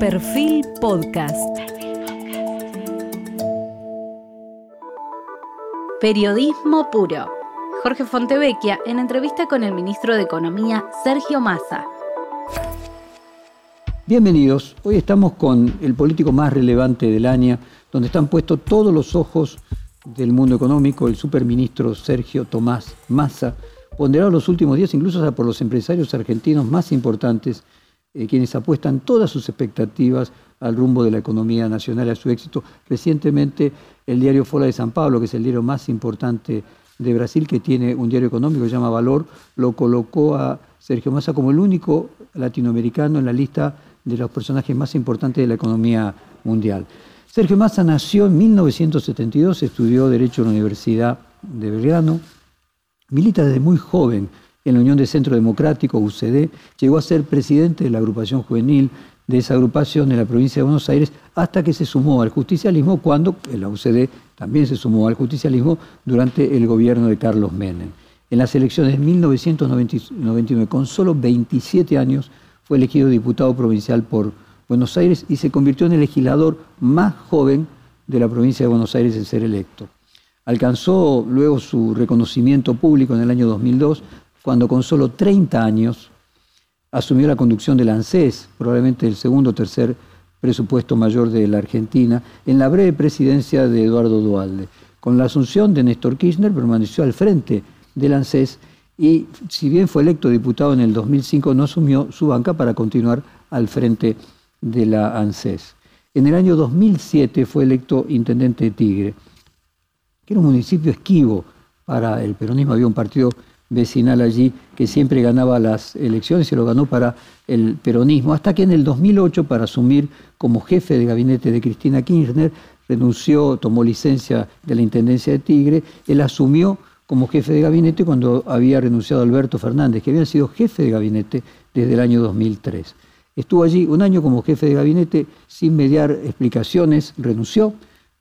Perfil Podcast. Periodismo puro. Jorge Fontevecchia en entrevista con el ministro de Economía, Sergio Massa. Bienvenidos. Hoy estamos con el político más relevante del año, donde están puestos todos los ojos del mundo económico, el superministro Sergio Tomás Massa, ponderado los últimos días incluso por los empresarios argentinos más importantes, eh, quienes apuestan todas sus expectativas al rumbo de la economía nacional, a su éxito. Recientemente el diario Fola de San Pablo, que es el diario más importante de Brasil, que tiene un diario económico que se llama Valor, lo colocó a Sergio Massa como el único latinoamericano en la lista de los personajes más importantes de la economía mundial. Sergio Massa nació en 1972, estudió Derecho en la Universidad de Belgrano, milita desde muy joven en la Unión de Centro Democrático, UCD, llegó a ser presidente de la agrupación juvenil de esa agrupación en la provincia de Buenos Aires, hasta que se sumó al justicialismo cuando la UCD también se sumó al justicialismo durante el gobierno de Carlos Menem. En las elecciones de 1999, con solo 27 años, fue elegido diputado provincial por Buenos Aires y se convirtió en el legislador más joven de la provincia de Buenos Aires en ser electo. Alcanzó luego su reconocimiento público en el año 2002, cuando con solo 30 años asumió la conducción del ANSES, probablemente el segundo o tercer presupuesto mayor de la Argentina, en la breve presidencia de Eduardo Dualde. Con la asunción de Néstor Kirchner permaneció al frente del ANSES y si bien fue electo diputado en el 2005, no asumió su banca para continuar al frente de la ANSES. En el año 2007 fue electo intendente de Tigre, que era un municipio esquivo para el peronismo. Había un partido vecinal allí que siempre ganaba las elecciones y lo ganó para el peronismo, hasta que en el 2008, para asumir como jefe de gabinete de Cristina Kirchner, renunció, tomó licencia de la Intendencia de Tigre, él asumió como jefe de gabinete cuando había renunciado Alberto Fernández, que había sido jefe de gabinete desde el año 2003. Estuvo allí un año como jefe de gabinete sin mediar explicaciones, renunció,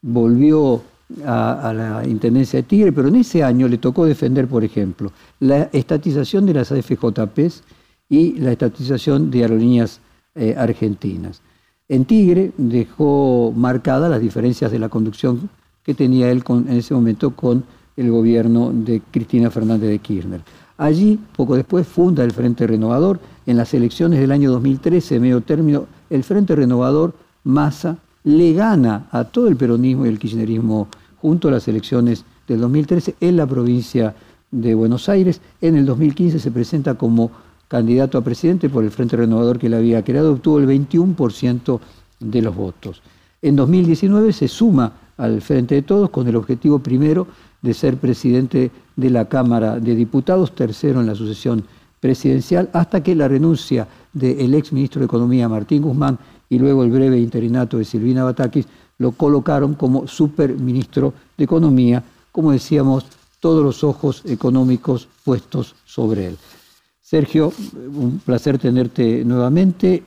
volvió a, la Intendencia de Tigre, pero en ese año le tocó defender, por ejemplo, la estatización de las AFJPs y la estatización de aerolíneas eh, argentinas. En Tigre dejó marcadas las diferencias de la conducción que tenía él en ese momento con el gobierno de Cristina Fernández de Kirchner. Allí, poco después, funda el Frente Renovador. En las elecciones del año 2013, medio término, el Frente Renovador, Massa, le gana a todo el peronismo y el kirchnerismo junto a las elecciones del 2013 en la provincia de Buenos Aires. En el 2015 se presenta como candidato a presidente por el Frente Renovador que le había creado, obtuvo el 21% de los votos. En 2019 se suma al Frente de Todos con el objetivo primero de ser presidente de la Cámara de Diputados, tercero en la sucesión presidencial, hasta que la renuncia del ex ministro de Economía Martín Guzmán y luego el breve interinato de Silvina Batakis lo colocaron como superministro de Economía, como decíamos, todos los ojos económicos puestos sobre él. Sergio, un placer tenerte nuevamente.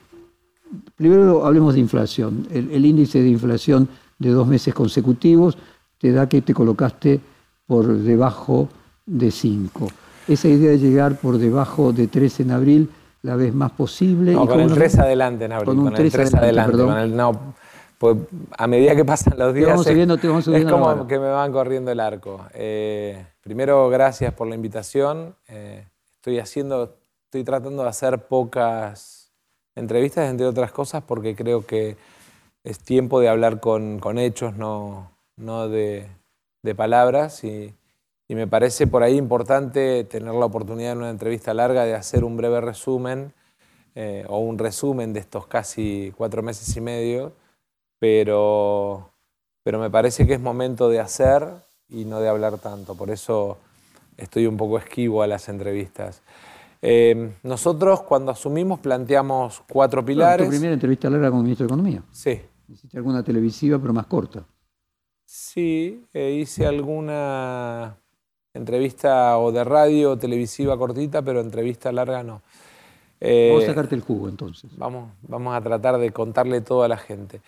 Primero hablemos de inflación. El, índice de inflación de dos meses consecutivos te da que te colocaste por debajo de 5. Esa idea de llegar por debajo de 3 en abril la vez más posible. No, con el 3 adelante en abril. Con, un 3, adelante. no, pues a medida que pasan los días es, como que me van corriendo el arco. Eh, primero, gracias por la invitación. Eh, estoy haciendo, estoy tratando de hacer pocas entrevistas, entre otras cosas, porque creo que es tiempo de hablar con, hechos, no, no de, palabras. Y, me parece por ahí importante tener la oportunidad en una entrevista larga de hacer un breve resumen eh, o un resumen de estos casi cuatro meses y medio pero, pero me parece que es momento de hacer y no de hablar tanto. Por eso estoy un poco esquivo a las entrevistas. Eh, nosotros cuando asumimos planteamos cuatro pilares. ¿Tu primera entrevista larga como ministro de Economía? Sí. ¿Hiciste alguna televisiva pero más corta? Sí, eh, hice alguna entrevista o de radio o televisiva cortita, pero entrevista larga no. vamos a eh, sacarte el jugo entonces. Vamos, vamos a tratar de contarle todo a la gente.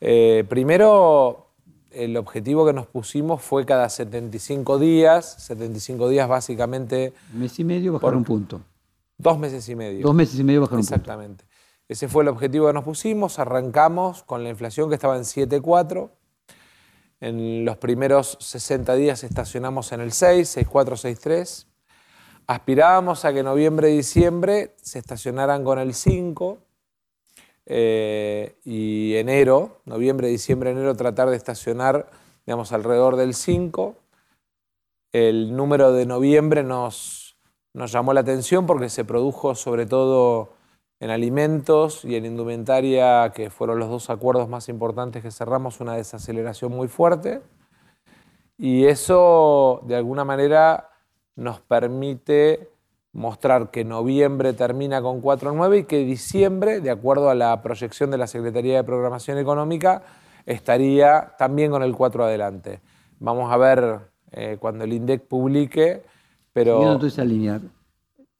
Eh, primero, el objetivo que nos pusimos fue cada 75 días, 75 días básicamente... Un mes y medio bajar un punto. Dos meses y medio. Dos meses y medio bajar un punto. Exactamente. Ese fue el objetivo que nos pusimos. Arrancamos con la inflación que estaba en 7,4. En los primeros 60 días estacionamos en el 6, 6,4, 6,3. Aspirábamos a que noviembre y diciembre se estacionaran con el 5 eh, y enero, noviembre, diciembre, enero, tratar de estacionar, digamos, alrededor del 5. El número de noviembre nos, nos llamó la atención porque se produjo sobre todo en alimentos y en indumentaria, que fueron los dos acuerdos más importantes que cerramos, una desaceleración muy fuerte. Y eso, de alguna manera, nos permite mostrar que noviembre termina con 4.9 y que diciembre, de acuerdo a la proyección de la Secretaría de Programación Económica, estaría también con el 4 adelante. Vamos a ver eh, cuando el INDEC publique, pero... alinear.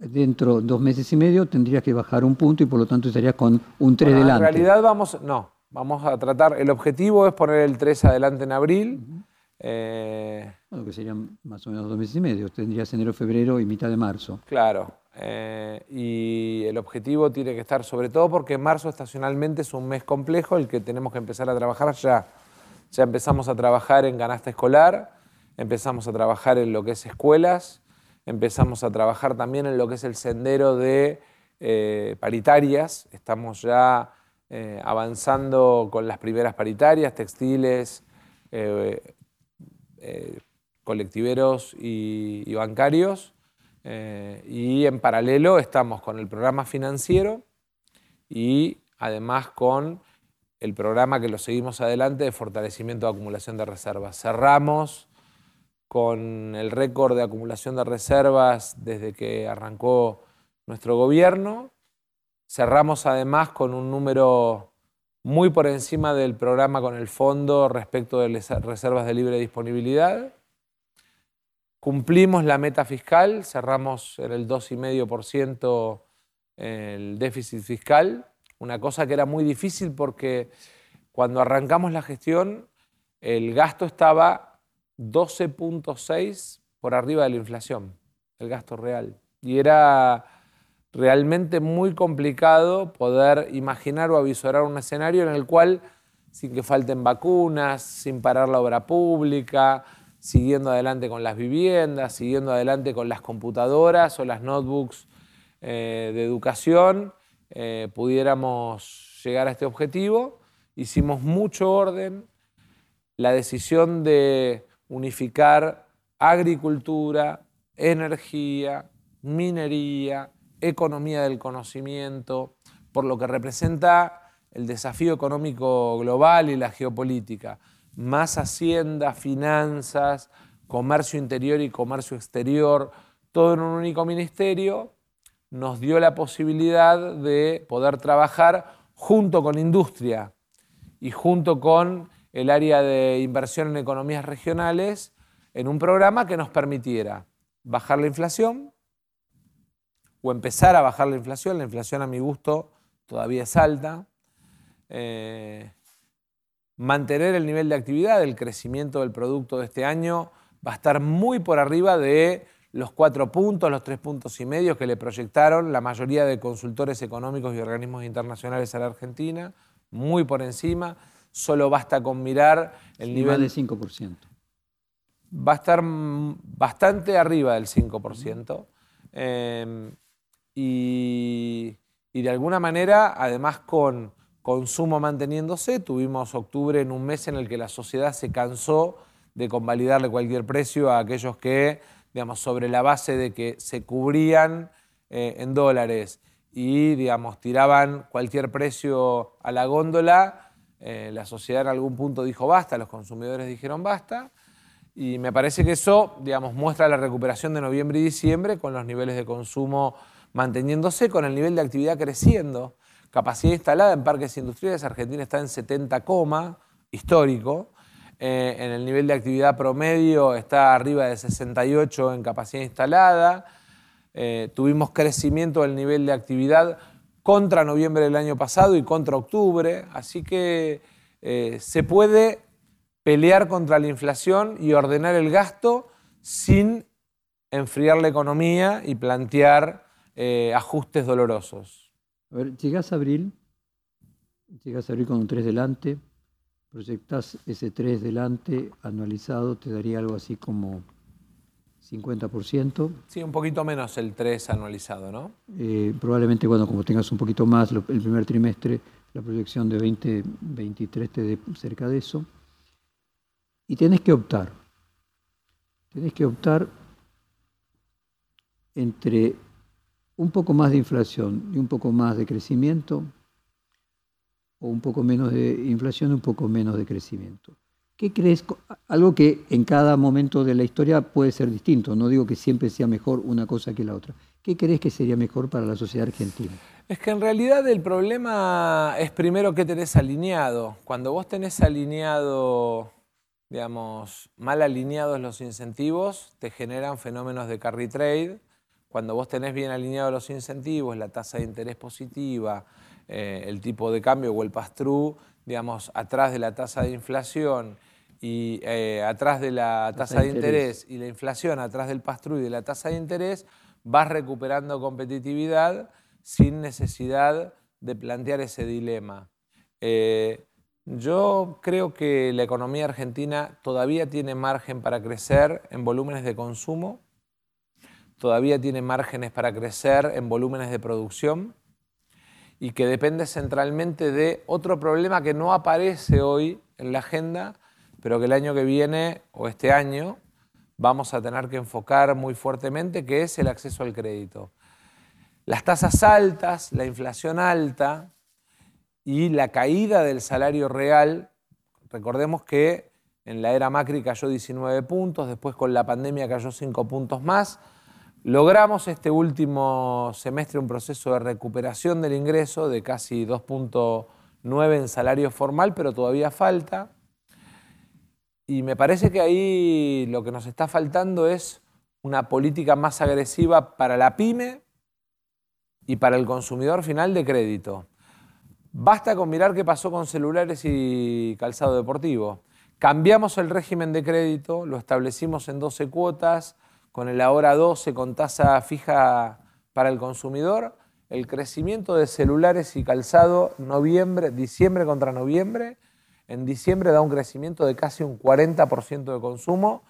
Dentro de dos meses y medio tendrías que bajar un punto y por lo tanto estarías con un 3 adelante. En realidad vamos, no, vamos a tratar, el objetivo es poner el 3 adelante en abril. Eh, bueno, que serían más o menos dos meses y medio. Tendrías enero, febrero y mitad de marzo. Claro. Eh, y el objetivo tiene que estar, sobre todo porque marzo estacionalmente es un mes complejo, el que tenemos que empezar a trabajar ya. Ya empezamos a trabajar en canasta escolar, empezamos a trabajar en lo que es escuelas, empezamos a trabajar también en lo que es el sendero de eh, paritarias. Estamos ya avanzando con las primeras paritarias, textiles, eh, colectiveros y, bancarios. Eh, y en paralelo estamos con el programa financiero y además con el programa que lo seguimos adelante de fortalecimiento de acumulación de reservas. Cerramos con el récord de acumulación de reservas desde que arrancó nuestro gobierno. Cerramos además con un número muy por encima del programa con el fondo respecto de las reservas de libre disponibilidad. Cumplimos la meta fiscal, cerramos en el 2,5% el déficit fiscal, una cosa que era muy difícil porque cuando arrancamos la gestión el gasto estaba 12.6 por arriba de la inflación, el gasto real. Y era realmente muy complicado poder imaginar o avisorar un escenario en el cual, sin que falten vacunas, sin parar la obra pública, siguiendo adelante con las viviendas, siguiendo adelante con las computadoras o las notebooks eh, de educación, eh, pudiéramos llegar a este objetivo. Hicimos mucho orden, la decisión de unificar agricultura, energía, minería, economía del conocimiento, por lo que representa el desafío económico global y la geopolítica. Más hacienda, finanzas, comercio interior y comercio exterior, todo en un único ministerio, nos dio la posibilidad de poder trabajar junto con industria y junto con el área de inversión en economías regionales en un programa que nos permitiera bajar la inflación, o empezar a bajar la inflación. La inflación a mi gusto todavía es alta. Eh, mantener el nivel de actividad, el crecimiento del producto de este año va a estar muy por arriba de los cuatro puntos, los tres puntos y medio que le proyectaron la mayoría de consultores económicos y organismos internacionales a la Argentina, muy por encima. Solo basta con mirar el nivel... de 5%. Va a estar bastante arriba del 5% y, de alguna manera, además con consumo manteniéndose, tuvimos octubre en un mes en el que la sociedad se cansó de convalidarle cualquier precio a aquellos que, digamos, sobre la base de que se cubrían eh, en dólares y, digamos, tiraban cualquier precio a la góndola, eh, la sociedad en algún punto dijo basta, los consumidores dijeron basta, y me parece que eso, digamos, muestra la recuperación de noviembre y diciembre con los niveles de consumo manteniéndose con el nivel de actividad creciendo. Capacidad instalada en parques industriales, Argentina está en 70, histórico. Eh, en el nivel de actividad promedio está arriba de 68 en capacidad instalada. Eh, tuvimos crecimiento del nivel de actividad contra noviembre del año pasado y contra octubre. Así que eh, se puede pelear contra la inflación y ordenar el gasto sin enfriar la economía y plantear eh, ajustes dolorosos. A ver, llegás a abril Llegas a abrir con un 3 delante, proyectas ese 3 delante anualizado, te daría algo así como 50%. Sí, un poquito menos el 3 anualizado, ¿no? Eh, probablemente, bueno, como tengas un poquito más, el primer trimestre, la proyección de 2023 te dé cerca de eso. Y tienes que optar. Tienes que optar entre un poco más de inflación y un poco más de crecimiento, o un poco menos de inflación y un poco menos de crecimiento. ¿Qué crees? Algo que en cada momento de la historia puede ser distinto, no digo que siempre sea mejor una cosa que la otra. ¿Qué crees que sería mejor para la sociedad argentina? Es que en realidad el problema es primero que tenés alineado. Cuando vos tenés alineado, digamos, mal alineados los incentivos, te generan fenómenos de carry trade. Cuando vos tenés bien alineados los incentivos, la tasa de interés positiva, eh, el tipo de cambio o el pass-through, digamos, atrás de la tasa de inflación y eh, atrás de la tasa, de, interés. y la inflación atrás del pass-through y de la tasa de interés, vas recuperando competitividad sin necesidad de plantear ese dilema. Eh, yo creo que la economía argentina todavía tiene margen para crecer en volúmenes de consumo, todavía tiene márgenes para crecer en volúmenes de producción y que depende centralmente de otro problema que no aparece hoy en la agenda, pero que el año que viene o este año vamos a tener que enfocar muy fuertemente, que es el acceso al crédito. Las tasas altas, la inflación alta y la caída del salario real, recordemos que en la era Macri cayó 19 puntos, después con la pandemia cayó 5 puntos más, Logramos este último semestre un proceso de recuperación del ingreso de casi 2.9 en salario formal, pero todavía falta. Y me parece que ahí lo que nos está faltando es una política más agresiva para la pyme y para el consumidor final de crédito. Basta con mirar qué pasó con celulares y calzado deportivo. Cambiamos el régimen de crédito, lo establecimos en 12 cuotas, con el ahora 12 con tasa fija para el consumidor, el crecimiento de celulares y calzado noviembre, diciembre contra noviembre, en diciembre da un crecimiento de casi un 40% de consumo,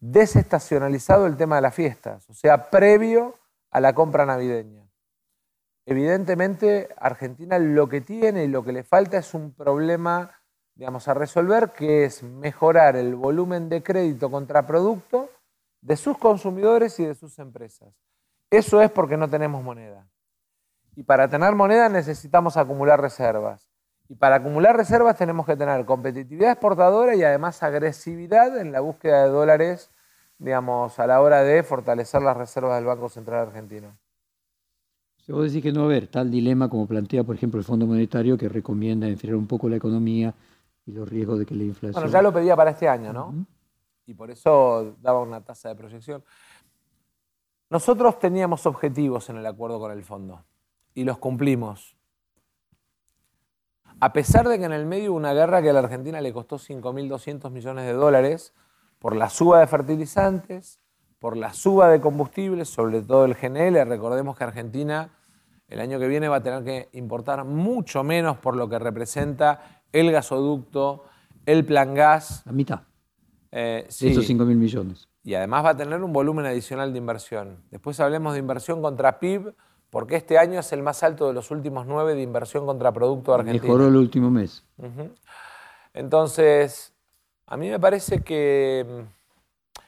desestacionalizado el tema de las fiestas, o sea, previo a la compra navideña. Evidentemente, Argentina lo que tiene y lo que le falta es un problema, digamos, a resolver, que es mejorar el volumen de crédito contra producto de sus consumidores y de sus empresas. Eso es porque no tenemos moneda. Y para tener moneda necesitamos acumular reservas. Y para acumular reservas tenemos que tener competitividad exportadora y además agresividad en la búsqueda de dólares, digamos, a la hora de fortalecer las reservas del Banco Central Argentino. Si vos decís que no va a haber tal dilema como plantea, por ejemplo, el Fondo Monetario, que recomienda enfriar un poco la economía y los riesgos de que la inflación... Bueno, ya lo pedía para este año, ¿no? y por eso daba una tasa de proyección. Nosotros teníamos objetivos en el acuerdo con el fondo y los cumplimos. A pesar de que en el medio hubo una guerra que a la Argentina le costó 5.200 millones de dólares por la suba de fertilizantes, por la suba de combustibles, sobre todo el GNL, recordemos que Argentina el año que viene va a tener que importar mucho menos por lo que representa el gasoducto, el plan gas. La mitad. Eh, Esos 5 mil millones. Y además va a tener un volumen adicional de inversión. Después hablemos de inversión contra PIB, porque este año es el más alto de los últimos nueve de inversión contra Producto Argentino. Mejoró el último mes. Entonces, a mí me parece que mm,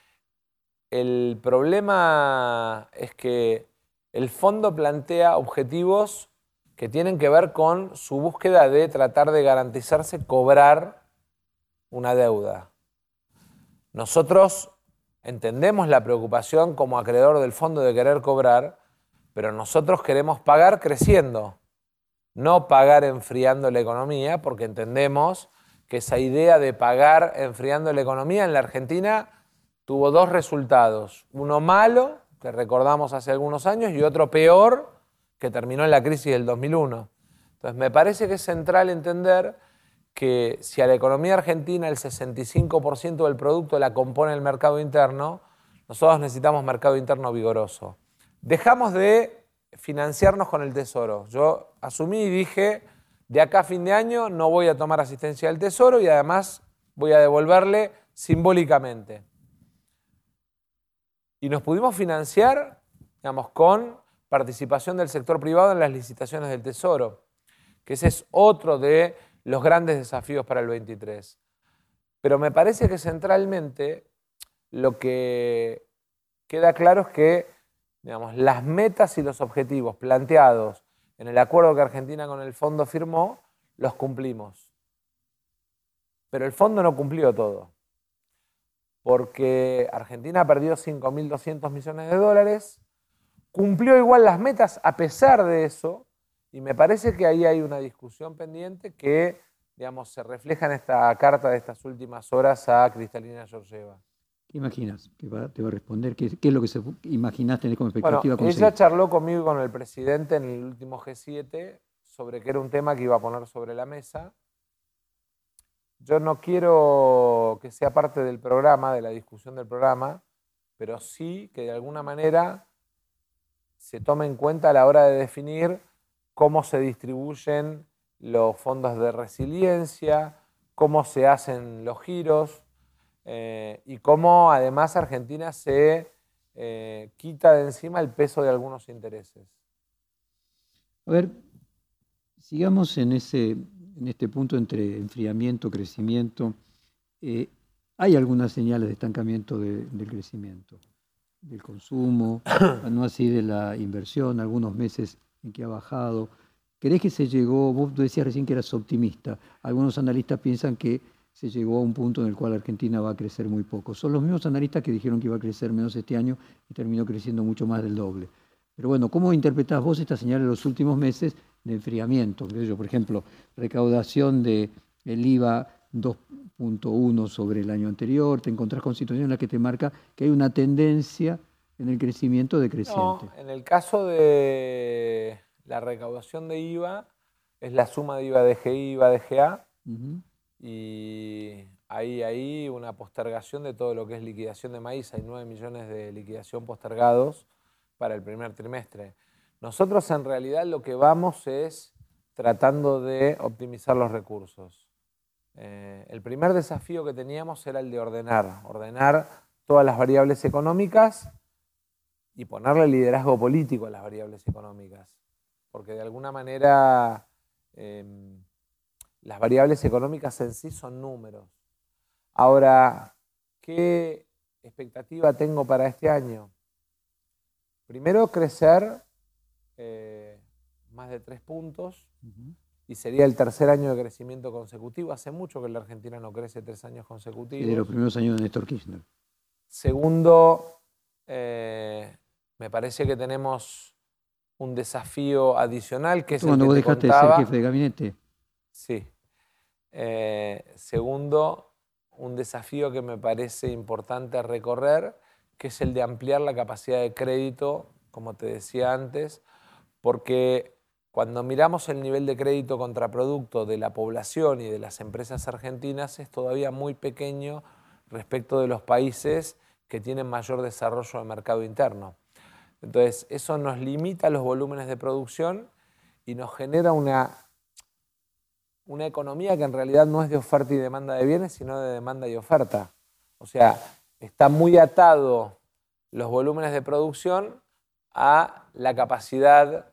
el problema es que el fondo plantea objetivos que tienen que ver con su búsqueda de tratar de garantizarse cobrar una deuda. Nosotros entendemos la preocupación como acreedor del fondo de querer cobrar, pero nosotros queremos pagar creciendo, no pagar enfriando la economía, porque entendemos que esa idea de pagar enfriando la economía en la Argentina tuvo dos resultados. Uno malo, que recordamos hace algunos años, y otro peor, que terminó en la crisis del 2001. Entonces, me parece que es central entender que si a la economía argentina el 65% del producto la compone el mercado interno, nosotros necesitamos mercado interno vigoroso. Dejamos de financiarnos con el tesoro. Yo asumí y dije, de acá a fin de año no voy a tomar asistencia del Tesoro y además voy a devolverle simbólicamente. Y nos pudimos financiar, digamos, con participación del sector privado en las licitaciones del Tesoro, que ese es otro de los grandes desafíos para el 23. Pero me parece que centralmente lo que queda claro es que digamos, las metas y los objetivos planteados en el acuerdo que Argentina con el fondo firmó, los cumplimos. Pero el fondo no cumplió todo, porque Argentina perdió 5.200 millones de dólares, cumplió igual las metas a pesar de eso, y me parece que ahí hay una discusión pendiente que digamos, se refleja en esta carta de estas últimas horas a Cristalina Georgieva. ¿Qué imaginas? ¿Qué te va a responder? ¿Qué, es lo que se, imaginaste como expectativa? Bueno, ella charló conmigo y con el presidente en el último G7 sobre que era un tema que iba a poner sobre la mesa. Yo no quiero que sea parte del programa, de la discusión del programa, pero sí que de alguna manera se tome en cuenta a la hora de definir cómo se distribuyen los fondos de resiliencia, cómo se hacen los giros eh, y cómo además Argentina se eh, quita de encima el peso de algunos intereses. A ver, sigamos en, ese, en este punto entre enfriamiento, crecimiento. Eh, hay algunas señales de estancamiento del crecimiento, del consumo, no así de la inversión, algunos meses en que ha bajado ¿Crees que se llegó, vos decías recién que eras optimista, algunos analistas piensan que se llegó a un punto en el cual Argentina va a crecer muy poco. Son los mismos analistas que dijeron que iba a crecer menos este año y terminó creciendo mucho más del doble. Pero bueno, ¿cómo interpretás vos esta señal en los últimos meses de enfriamiento? Por ejemplo, recaudación del el IVA 2.1 sobre el año anterior, te encontrás con situaciones en las que te marca que hay una tendencia en el crecimiento decreciente. en el caso de la recaudación de IVA es la suma de IVA de GI, IVA de GA, y hay ahí una postergación de todo lo que es liquidación de maíz. Hay 9 millones de liquidación postergados para el primer trimestre. Nosotros en realidad lo que vamos es tratando de optimizar los recursos. Eh, el primer desafío que teníamos era el de ordenar, ordenar todas las variables económicas y ponerle liderazgo político a las variables económicas porque de alguna manera em, las variables económicas en sí son números. Ahora, ¿qué expectativa tengo para este año? Primero, crecer eh, más de tres puntos y sería el tercer año de crecimiento consecutivo. Hace mucho que la Argentina no crece tres años consecutivos. de los primeros años de Néstor Kirchner. Segundo, eh, me parece que tenemos un desafío adicional que es Cuando vos dejaste de ser jefe de gabinete. Sí. Eh, segundo, un desafío que me parece importante recorrer, que es el de ampliar la capacidad de crédito, como te decía antes, porque cuando miramos el nivel de crédito contraproducto de la población y de las empresas argentinas es todavía muy pequeño respecto de los países que tienen mayor desarrollo de mercado interno. Entonces, eso nos limita los volúmenes de producción y nos genera una, una economía que en realidad no es de oferta y demanda de bienes, sino de demanda y oferta. O sea, está muy atado los volúmenes de producción a la capacidad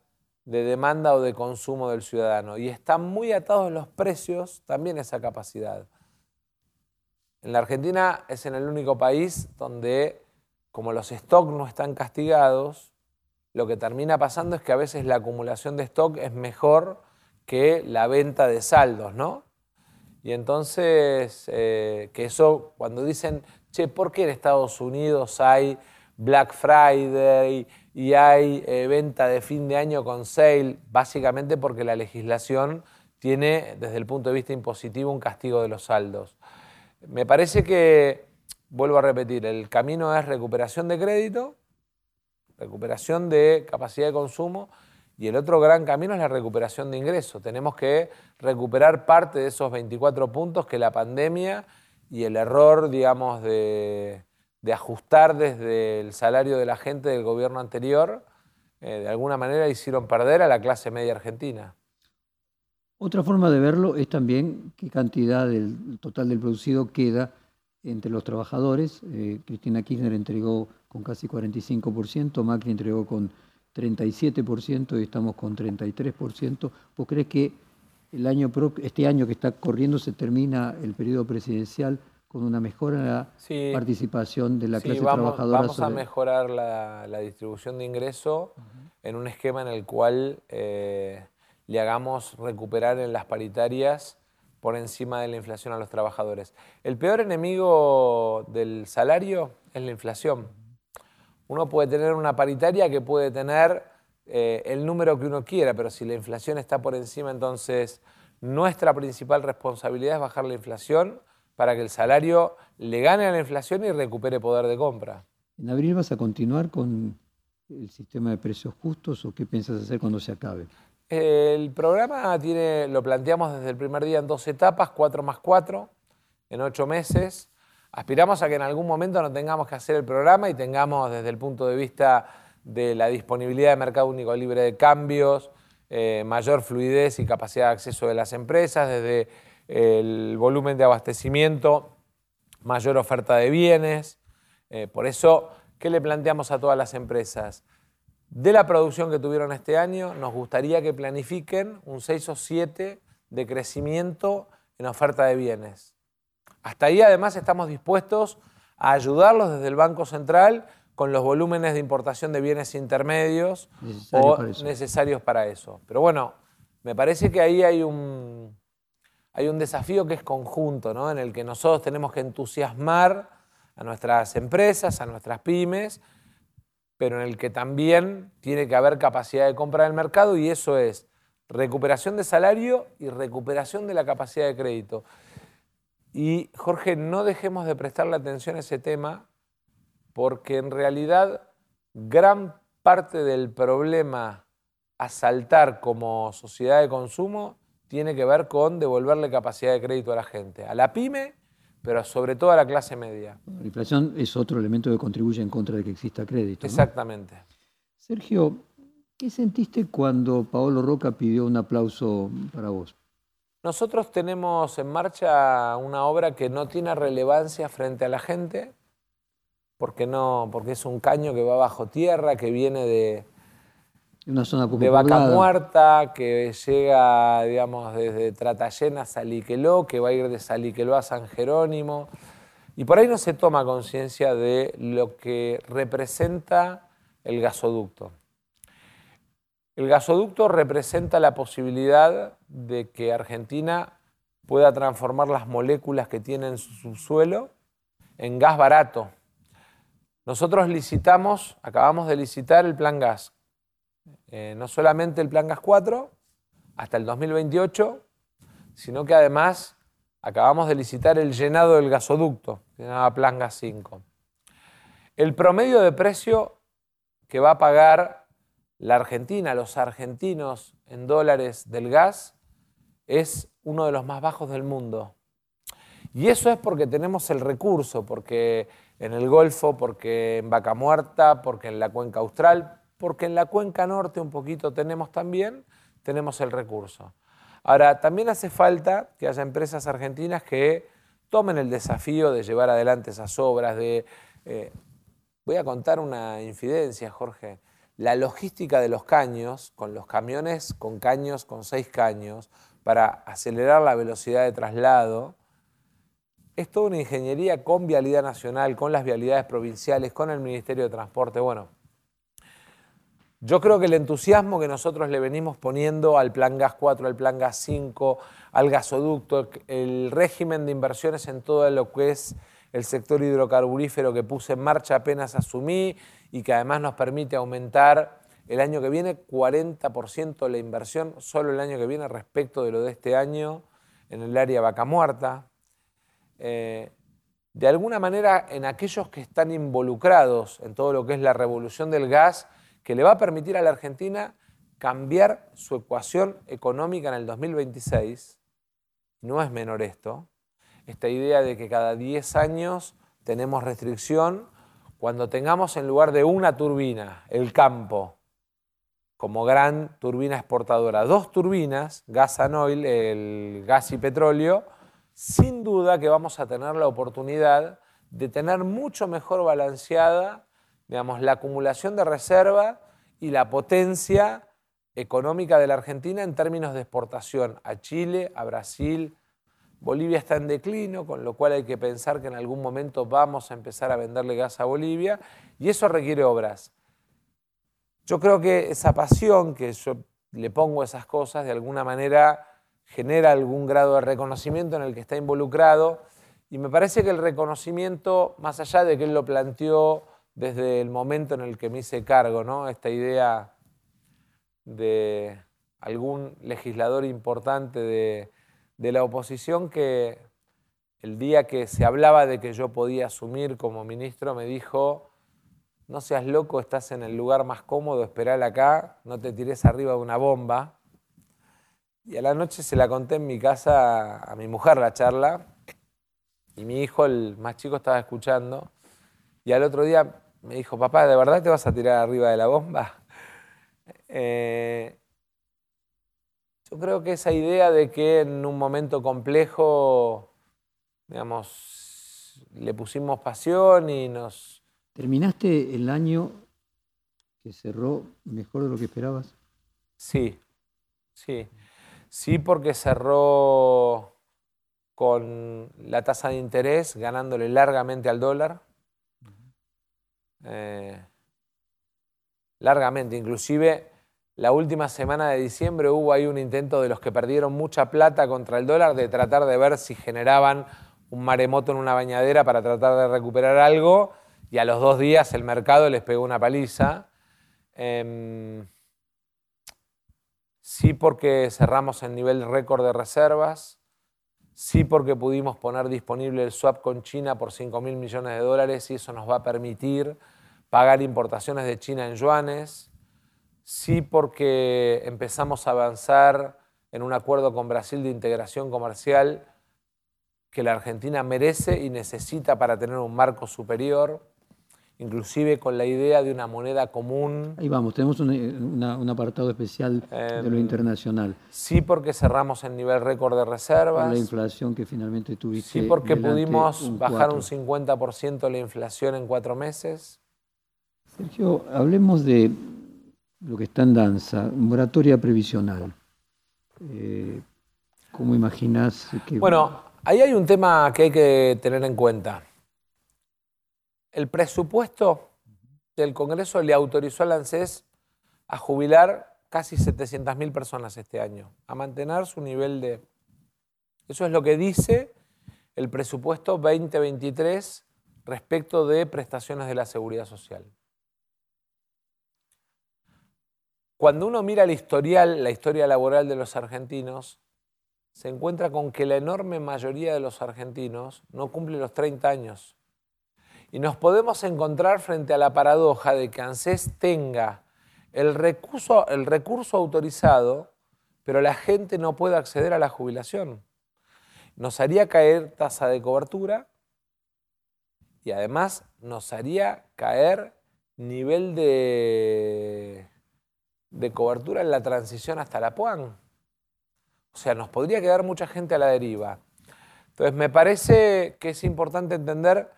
de demanda o de consumo del ciudadano. Y están muy atados los precios también a esa capacidad. En la Argentina es en el único país donde como los stocks no están castigados, lo que termina pasando es que a veces la acumulación de stock es mejor que la venta de saldos, ¿no? Y entonces, eh, que eso, cuando dicen, che, ¿por qué en Estados Unidos hay Black Friday y hay eh, venta de fin de año con sale? Básicamente porque la legislación tiene, desde el punto de vista impositivo, un castigo de los saldos. Me parece que vuelvo a repetir, el camino es recuperación de crédito, recuperación de capacidad de consumo y el otro gran camino es la recuperación de ingresos. Tenemos que recuperar parte de esos 24 puntos que la pandemia y el error, digamos, de, ajustar desde el salario de la gente del gobierno anterior, eh, de alguna manera hicieron perder a la clase media argentina. Otra forma de verlo es también qué cantidad del total del producido queda entre los trabajadores. Eh, Cristina Kirchner entregó con casi 45%, Macri entregó con 37% y estamos con 33%. ¿Vos crees que el año, este año que está corriendo se termina el periodo presidencial con una mejora en la participación de la clase trabajadora? Vamos a mejorar la, distribución de ingreso en un esquema en el cual eh, le hagamos recuperar en las paritarias por encima de la inflación a los trabajadores. El peor enemigo del salario es la inflación. Uno puede tener una paritaria que puede tener eh, el número que uno quiera, pero si la inflación está por encima, entonces nuestra principal responsabilidad es bajar la inflación para que el salario le gane a la inflación y recupere poder de compra. ¿En abril vas a continuar con el sistema de precios justos o qué piensas hacer cuando se acabe? El programa tiene, lo planteamos desde el primer día en dos etapas, cuatro más cuatro, en ocho meses. Aspiramos a que en algún momento no tengamos que hacer el programa y tengamos desde el punto de vista de la disponibilidad de mercado único libre de cambios, eh, mayor fluidez y capacidad de acceso de las empresas, desde el volumen de abastecimiento, mayor oferta de bienes. Eh, por eso, ¿qué le planteamos a todas las empresas? De la producción que tuvieron este año, nos gustaría que planifiquen un 6 o 7 de crecimiento en oferta de bienes. Hasta ahí además estamos dispuestos a ayudarlos desde el Banco Central con los volúmenes de importación de bienes intermedios o necesarios para eso. Pero bueno, me parece que ahí hay un, hay un desafío que es conjunto, ¿no? en el que nosotros tenemos que entusiasmar a nuestras empresas, a nuestras pymes, pero en el que también tiene que haber capacidad de compra del mercado y eso es recuperación de salario y recuperación de la capacidad de crédito. Y Jorge, no dejemos de prestarle atención a ese tema porque en realidad gran parte del problema a saltar como sociedad de consumo tiene que ver con devolverle capacidad de crédito a la gente, a la pyme pero sobre todo a la clase media. La inflación es otro elemento que contribuye en contra de que exista crédito. Exactamente. Sergio, ¿qué sentiste cuando Paolo Roca pidió un aplauso para vos? Nosotros tenemos en marcha una obra que no tiene relevancia frente a la gente, porque, no, porque es un caño que va bajo tierra, que viene de, de Vaca Muerta, que llega, digamos, desde Tratallena a Saliqueló, que va a ir de Saliqueló a San Jerónimo. Y por ahí no se toma conciencia de lo que representa el gasoducto. El gasoducto representa la posibilidad de que Argentina pueda transformar las moléculas que tiene en su subsuelo en gas barato. Nosotros licitamos, acabamos de licitar el plan gas, eh, no solamente el Plan Gas 4 hasta el 2028, sino que además acabamos de licitar el llenado del gasoducto, que se Plan Gas 5. El promedio de precio que va a pagar la Argentina, los argentinos en dólares del gas, es uno de los más bajos del mundo. Y eso es porque tenemos el recurso, porque en el Golfo, porque en Vaca Muerta, porque en la cuenca austral, porque en la cuenca norte un poquito tenemos también, tenemos el recurso. Ahora, también hace falta que haya empresas argentinas que tomen el desafío de llevar adelante esas obras, de... Eh, voy a contar una infidencia, Jorge. La logística de los caños, con los camiones con caños, con seis caños, para acelerar la velocidad de traslado, es toda una ingeniería con vialidad nacional, con las vialidades provinciales, con el Ministerio de Transporte. Bueno, yo creo que el entusiasmo que nosotros le venimos poniendo al Plan Gas 4, al Plan Gas 5, al gasoducto, el régimen de inversiones en todo lo que es el sector hidrocarburífero que puse en marcha apenas asumí y que además nos permite aumentar el año que viene 40% la inversión solo el año que viene respecto de lo de este año en el área vaca muerta. Eh, de alguna manera, en aquellos que están involucrados en todo lo que es la revolución del gas, que le va a permitir a la Argentina cambiar su ecuación económica en el 2026. No es menor esto. Esta idea de que cada 10 años tenemos restricción, cuando tengamos en lugar de una turbina el campo como gran turbina exportadora. Dos turbinas, gas and oil, el gas y petróleo, sin duda que vamos a tener la oportunidad de tener mucho mejor balanceada digamos, la acumulación de reserva y la potencia económica de la Argentina en términos de exportación a Chile, a Brasil. Bolivia está en declino, con lo cual hay que pensar que en algún momento vamos a empezar a venderle gas a Bolivia y eso requiere obras. Yo creo que esa pasión que yo le pongo a esas cosas de alguna manera genera algún grado de reconocimiento en el que está involucrado y me parece que el reconocimiento, más allá de que él lo planteó desde el momento en el que me hice cargo, ¿no? esta idea de algún legislador importante de, de la oposición que el día que se hablaba de que yo podía asumir como ministro me dijo, no seas loco, estás en el lugar más cómodo, esperar acá, no te tires arriba de una bomba. Y a la noche se la conté en mi casa a mi mujer la charla y mi hijo, el más chico, estaba escuchando. Y al otro día me dijo, papá, ¿de verdad te vas a tirar arriba de la bomba? Eh, yo creo que esa idea de que en un momento complejo, digamos, le pusimos pasión y nos... ¿Terminaste el año que cerró mejor de lo que esperabas? Sí, sí. Sí, porque cerró con la tasa de interés ganándole largamente al dólar. Eh, largamente, inclusive la última semana de diciembre hubo ahí un intento de los que perdieron mucha plata contra el dólar de tratar de ver si generaban un maremoto en una bañadera para tratar de recuperar algo y a los dos días el mercado les pegó una paliza. Em, sí porque cerramos el nivel récord de reservas, Sí porque pudimos poner disponible el swap con China por 5 mil millones de dólares y eso nos va a permitir pagar importaciones de China en yuanes. Sí porque empezamos a avanzar en un acuerdo con Brasil de integración comercial que la Argentina merece y necesita para tener un marco superior inclusive con la idea de una moneda común. Ahí vamos, tenemos un, apartado especial de lo em, internacional. Sí, porque cerramos el nivel récord de reservas. la inflación que finalmente tuviste. Sí, porque pudimos bajar un 50% la inflación en cuatro meses. Sergio, hablemos de lo que está en danza, moratoria previsional. Eh, ¿Cómo imaginas que.? Bueno, ahí hay un tema que hay que tener en cuenta. El presupuesto del Congreso le autorizó al ANSES a jubilar casi 700.000 personas este año, a mantener su nivel de... Eso es lo que dice el presupuesto 2023 respecto de prestaciones de la seguridad social. Cuando uno mira el historial, la historia laboral de los argentinos, se encuentra con que la enorme mayoría de los argentinos no cumple los 30 años. Y nos podemos encontrar frente a la paradoja de que ANSES tenga el recurso, el recurso autorizado, pero la gente no puede acceder a la jubilación. Nos haría caer tasa de cobertura y además nos haría caer nivel de, de cobertura en la transición hasta la PUAN. O sea, nos podría quedar mucha gente a la deriva. Entonces, me parece que es importante entender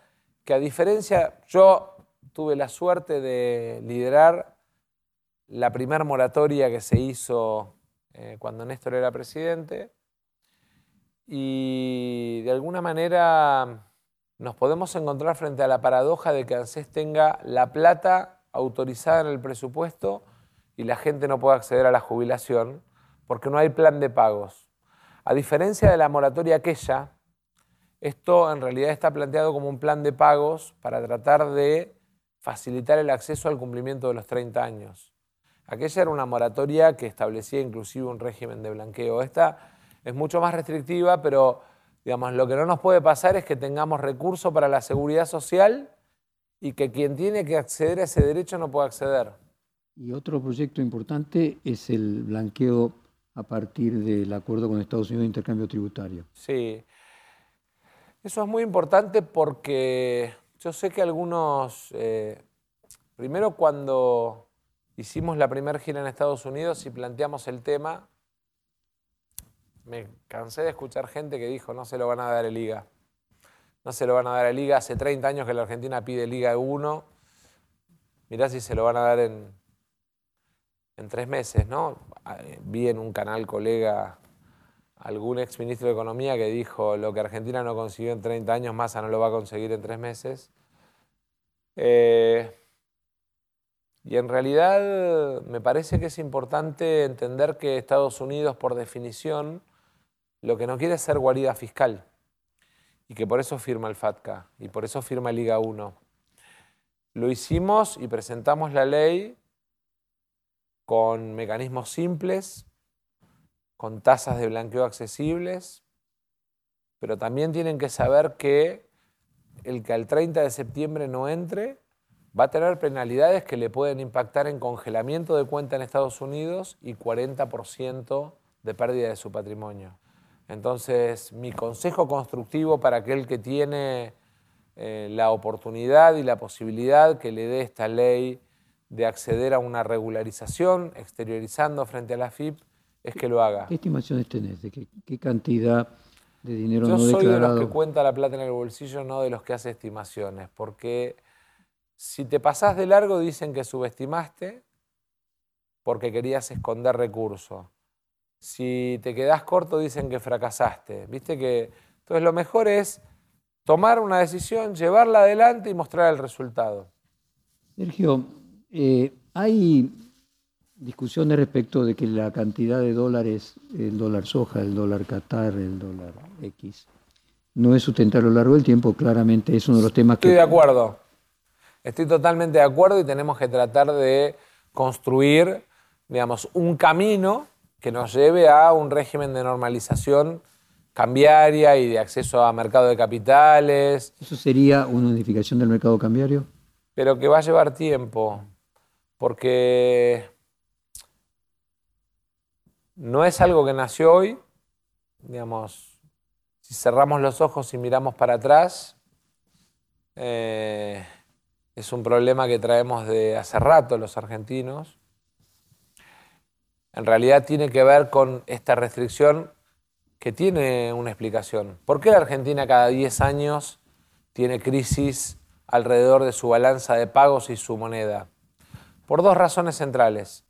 que a diferencia, yo tuve la suerte de liderar la primera moratoria que se hizo eh, cuando Néstor era presidente y de alguna manera nos podemos encontrar frente a la paradoja de que ANSES tenga la plata autorizada en el presupuesto y la gente no pueda acceder a la jubilación porque no hay plan de pagos. A diferencia de la moratoria aquella, esto en realidad está planteado como un plan de pagos para tratar de facilitar el acceso al cumplimiento de los 30 años. Aquella era una moratoria que establecía inclusive un régimen de blanqueo. Esta es mucho más restrictiva, pero digamos, lo que no nos puede pasar es que tengamos recursos para la seguridad social y que quien tiene que acceder a ese derecho no pueda acceder. Y otro proyecto importante es el blanqueo a partir del acuerdo con Estados Unidos de intercambio tributario. Sí, eso es muy importante porque yo sé que algunos, eh, primero cuando hicimos la primera gira en Estados Unidos y planteamos el tema. Me cansé de escuchar gente que dijo, no se lo van a dar el Liga. No se lo van a dar a Liga. Hace 30 años que la Argentina pide Liga 1. Mirá si se lo van a dar en, en tres meses, ¿no? Vi en un canal colega algún ex ministro de Economía que dijo lo que Argentina no consiguió en 30 años, Massa no lo va a conseguir en tres meses. Eh, y en realidad me parece que es importante entender que Estados Unidos, por definición, lo que no quiere es ser guarida fiscal. Y que por eso firma el FATCA y por eso firma Liga 1. Lo hicimos y presentamos la ley con mecanismos simples, con tasas de blanqueo accesibles, pero también tienen que saber que el que al 30 de septiembre no entre va a tener penalidades que le pueden impactar en congelamiento de cuenta en Estados Unidos y 40% de pérdida de su patrimonio. Entonces, mi consejo constructivo para aquel que tiene eh, la oportunidad y la posibilidad que le dé esta ley de acceder a una regularización exteriorizando frente a la FIP es que lo haga. ¿Qué estimaciones tenés? ¿De qué, cantidad de dinero Yo no soy de los que cuenta la plata en el bolsillo, no de los que hace estimaciones, porque si te pasás de largo dicen que subestimaste porque querías esconder recursos. Si te quedás corto dicen que fracasaste. Viste que entonces lo mejor es tomar una decisión, llevarla adelante y mostrar el resultado. Sergio, eh, hay discusiones respecto de que la cantidad de dólares, el dólar soja, el dólar Qatar, el dólar X, no es sustentable a lo largo del tiempo, claramente es uno de los temas que... Estoy de acuerdo, estoy totalmente de acuerdo y tenemos que tratar de construir, digamos, un camino que nos lleve a un régimen de normalización cambiaria y de acceso a mercado de capitales. ¿Eso sería una unificación del mercado cambiario? Pero que va a llevar tiempo, porque no es algo que nació hoy, digamos, si cerramos los ojos y miramos para atrás, eh, es un problema que traemos de hace rato los argentinos. En realidad tiene que ver con esta restricción que tiene una explicación. ¿Por qué la Argentina cada 10 años tiene crisis alrededor de su balanza de pagos y su moneda? Por dos razones centrales.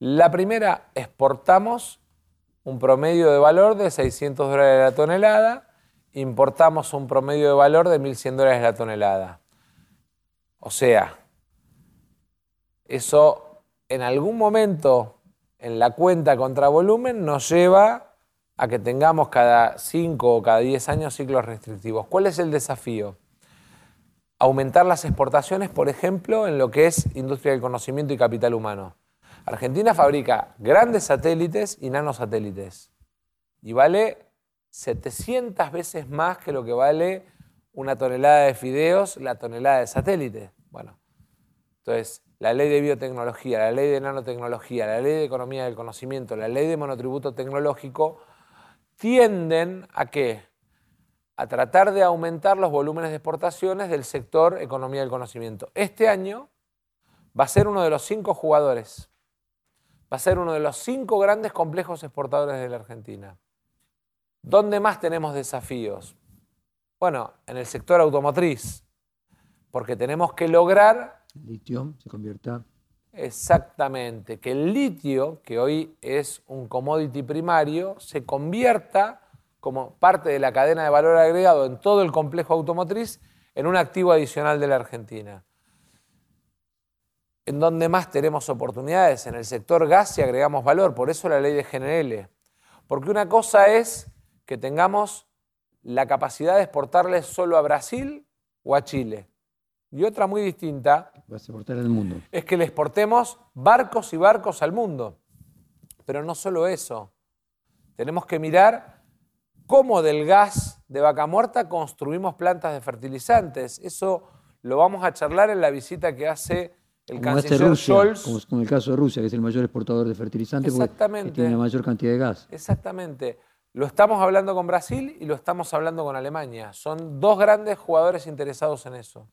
La primera, exportamos un promedio de valor de 600 dólares la tonelada, importamos un promedio de valor de 1.100 dólares la tonelada. O sea, eso en algún momento en la cuenta contra volumen nos lleva a que tengamos cada 5 o cada 10 años ciclos restrictivos. ¿Cuál es el desafío? Aumentar las exportaciones, por ejemplo, en lo que es industria del conocimiento y capital humano. Argentina fabrica grandes satélites y nanosatélites y vale 700 veces más que lo que vale una tonelada de fideos, la tonelada de satélites. Bueno, entonces la ley de biotecnología, la ley de nanotecnología, la ley de economía del conocimiento, la ley de monotributo tecnológico tienden a qué? A tratar de aumentar los volúmenes de exportaciones del sector economía del conocimiento. Este año va a ser uno de los cinco jugadores va a ser uno de los cinco grandes complejos exportadores de la Argentina. ¿Dónde más tenemos desafíos? Bueno, en el sector automotriz, porque tenemos que lograr... El litio se convierta... Exactamente, que el litio, que hoy es un commodity primario, se convierta como parte de la cadena de valor agregado en todo el complejo automotriz en un activo adicional de la Argentina en donde más tenemos oportunidades, en el sector gas y agregamos valor, por eso la ley de GNL. Porque una cosa es que tengamos la capacidad de exportarle solo a Brasil o a Chile. Y otra muy distinta mundo. es que le exportemos barcos y barcos al mundo. Pero no solo eso. Tenemos que mirar cómo del gas de vaca muerta construimos plantas de fertilizantes. Eso lo vamos a charlar en la visita que hace el como canciller Rusia, Como, el caso de Rusia, que es el mayor exportador de fertilizantes porque tiene la mayor cantidad de gas. Exactamente. Lo estamos hablando con Brasil y lo estamos hablando con Alemania. Son dos grandes jugadores interesados en eso.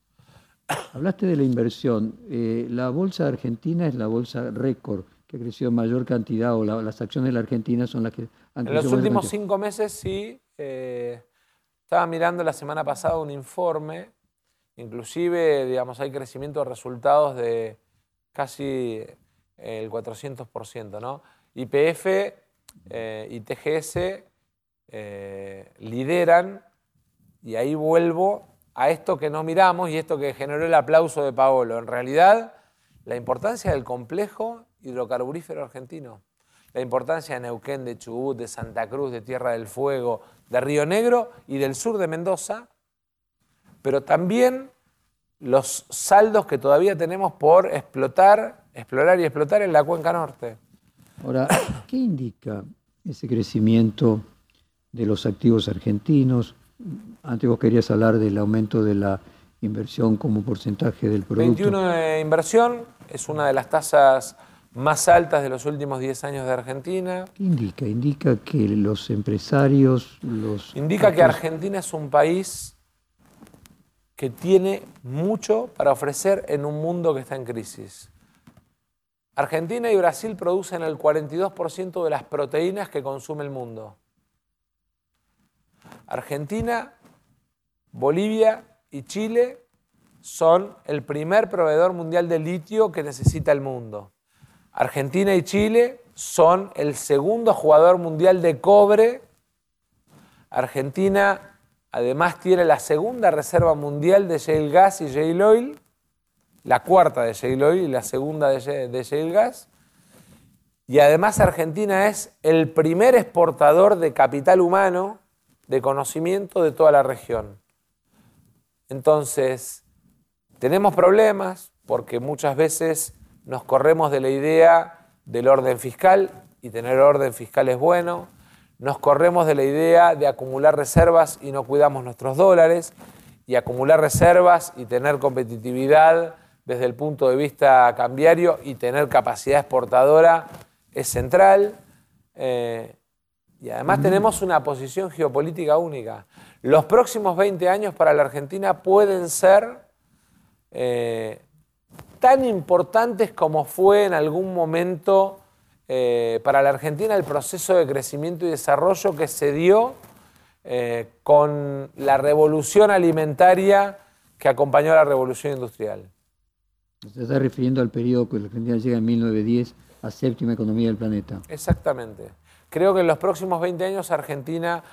Hablaste de la inversión. Eh, la bolsa argentina es la bolsa récord, que ha crecido en mayor cantidad, o las acciones de la Argentina son las que han crecido. En los últimos cinco meses sí. Eh, estaba mirando la semana pasada un informe, inclusive, digamos, hay crecimiento de resultados de casi el 400%, ¿no? IPF eh, y TGS lideran, y ahí vuelvo a esto que no miramos y esto que generó el aplauso de Paolo. En realidad, la importancia del complejo hidrocarburífero argentino, la importancia de Neuquén, de Chubut, de Santa Cruz, de Tierra del Fuego, de Río Negro y del sur de Mendoza, pero también los saldos que todavía tenemos por explotar, explorar y explotar en la cuenca norte. Ahora, ¿qué indica ese crecimiento de los activos argentinos? Antes vos querías hablar del aumento de la inversión como porcentaje del producto. 21 de inversión es una de las tasas más altas de los últimos 10 años de Argentina. ¿Qué indica? Indica que los empresarios, los... Indica que Argentina es un país que tiene mucho para ofrecer en un mundo que está en crisis. Argentina y Brasil producen el 42% de las proteínas que consume el mundo. Argentina, Bolivia y Chile son el primer proveedor mundial de litio que necesita el mundo. Argentina y Chile son el segundo jugador mundial de cobre. Argentina además tiene la segunda reserva mundial de shale gas y shale oil, la cuarta de shale oil y la segunda de shale gas. Y además Argentina es el primer exportador de capital humano de conocimiento de toda la región. Entonces, tenemos problemas porque muchas veces nos corremos de la idea del orden fiscal y tener orden fiscal es bueno. Nos corremos de la idea de acumular reservas y no cuidamos nuestros dólares. Y acumular reservas y tener competitividad desde el punto de vista cambiario y tener capacidad exportadora es central. Eh, y además tenemos una posición geopolítica única. Los próximos 20 años para la Argentina pueden ser eh, tan importantes como fue en algún momento eh, para la Argentina el proceso de crecimiento y desarrollo que se dio eh, con la revolución alimentaria que acompañó a la revolución industrial. Se está refiriendo al periodo que la Argentina llega en 1910 a séptima economía del planeta. Exactamente. Creo que en los próximos 20 años Argentina,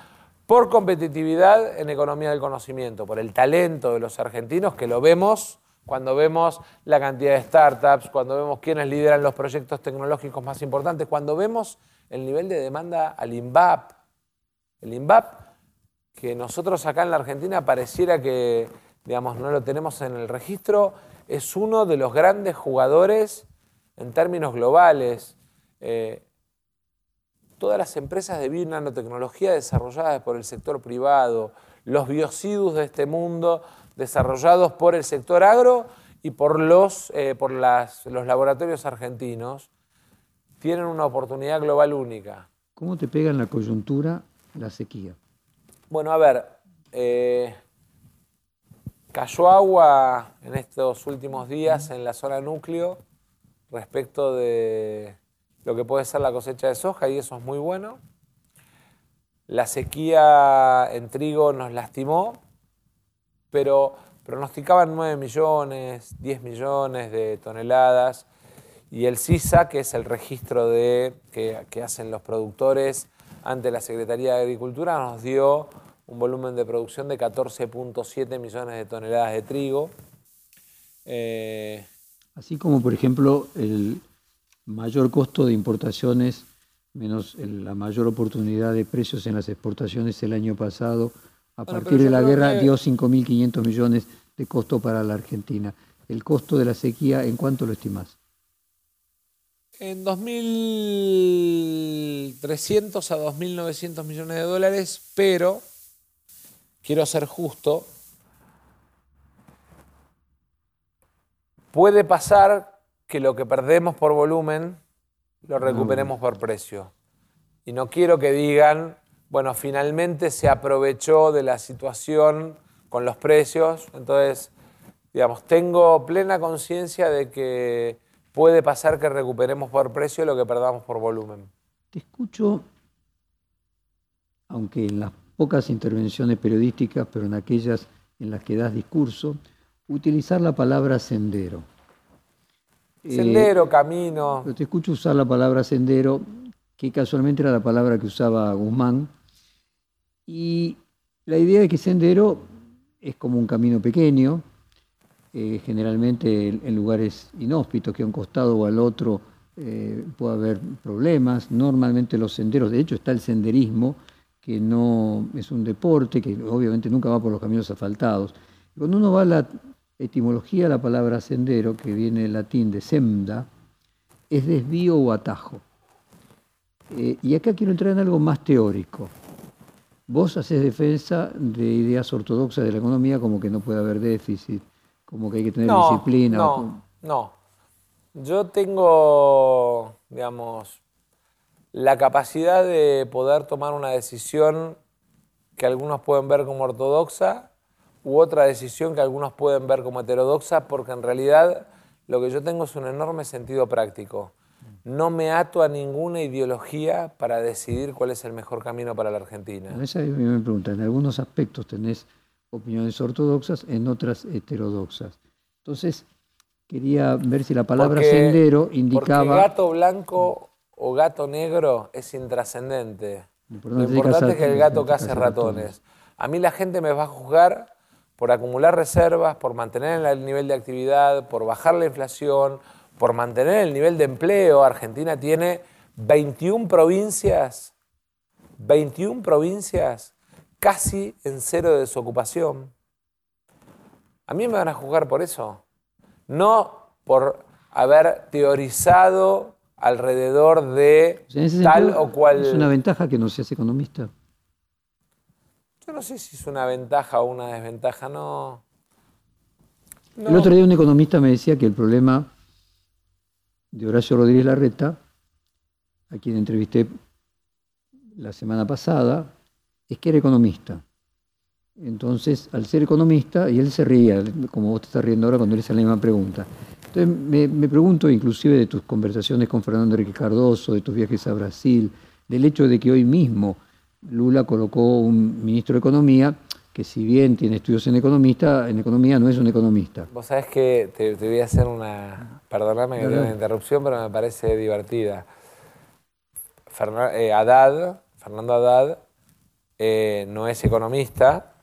por competitividad en economía del conocimiento, por el talento de los argentinos, que lo vemos cuando vemos la cantidad de startups, cuando vemos quiénes lideran los proyectos tecnológicos más importantes, cuando vemos el nivel de demanda al INVAP. El INVAP, que nosotros acá en la Argentina pareciera que digamos, no lo tenemos en el registro, es uno de los grandes jugadores en términos globales. Eh, todas las empresas de nanotecnología desarrolladas por el sector privado, los biocidus de este mundo desarrollados por el sector agro y por los, eh, por los laboratorios argentinos, tienen una oportunidad global única. ¿Cómo te pega en la coyuntura la sequía? Bueno, a ver, eh, cayó agua en estos últimos días en la zona núcleo respecto de lo que puede ser la cosecha de soja y eso es muy bueno. La sequía en trigo nos lastimó, pero pronosticaban 9 millones, 10 millones de toneladas y el CISA, que es el registro de, que, hacen los productores ante la Secretaría de Agricultura, nos dio un volumen de producción de 14.7 millones de toneladas de trigo. Eh, Así como, por ejemplo, el, mayor costo de importaciones menos la mayor oportunidad de precios en las exportaciones el año pasado, a partir de la guerra dio 5.500 millones de costo para la Argentina. ¿El costo de la sequía en cuánto lo estimás? En 2.300 a 2.900 millones de dólares, pero quiero ser justo, puede pasar que lo que perdemos por volumen lo recuperemos por precio. Y no quiero que digan, bueno, finalmente se aprovechó de la situación con los precios, entonces digamos, tengo plena conciencia de que puede pasar que recuperemos por precio lo que perdamos por volumen. Te escucho, aunque en las pocas intervenciones periodísticas, pero en aquellas en las que das discurso, utilizar la palabra sendero. Sendero, eh, camino. Te escucho usar la palabra sendero, que casualmente era la palabra que usaba Guzmán. Y la idea de que sendero es como un camino pequeño, eh, generalmente en lugares inhóspitos, que a un costado o al otro eh, puede haber problemas. Normalmente los senderos, de hecho está el senderismo, que no es un deporte, que obviamente nunca va por los caminos asfaltados. Cuando uno va a la etimología la palabra sendero, que viene del latín de semda, es desvío o atajo. Eh, y acá quiero entrar en algo más teórico. Vos haces defensa de ideas ortodoxas de la economía como que no puede haber déficit, como que hay que tener disciplina. No, no. Yo tengo, digamos, la capacidad de poder tomar una decisión que algunos pueden ver como ortodoxa u otra decisión que algunos pueden ver como heterodoxa, porque en realidad lo que yo tengo es un enorme sentido práctico. No me ato a ninguna ideología para decidir cuál es el mejor camino para la Argentina. Esa me pregunta, en algunos aspectos tenés opiniones ortodoxas, en otras heterodoxas. Entonces, quería ver si la palabra sendero indicaba... Porque gato blanco o gato negro es intrascendente. Lo importante es que el gato case ratones. A mí la gente me va a juzgar por acumular reservas, por mantener el nivel de actividad, por bajar la inflación, por mantener el nivel de empleo. Argentina tiene 21 provincias, 21 provincias casi en cero de desocupación. A mí me van a juzgar por eso, no por haber teorizado alrededor de tal o cual... ¿Es una ventaja que no seas economista? Yo no sé si es una ventaja o una desventaja, no. El otro día un economista me decía que el problema de Horacio Rodríguez Larreta, a quien entrevisté la semana pasada, es que era economista. Entonces, al ser economista, y él se ría, como vos te estás riendo ahora cuando le hice la misma pregunta. Entonces, me, me, pregunto inclusive de tus conversaciones con Fernando Enrique Cardoso, de tus viajes a Brasil, del hecho de que hoy mismo Lula colocó un ministro de Economía que si bien tiene estudios en economista, en economía no es un economista. Vos sabés que te, voy a hacer una, perdóname que una interrupción, pero me parece divertida. Eh, Haddad, Fernando Haddad, eh, no es economista,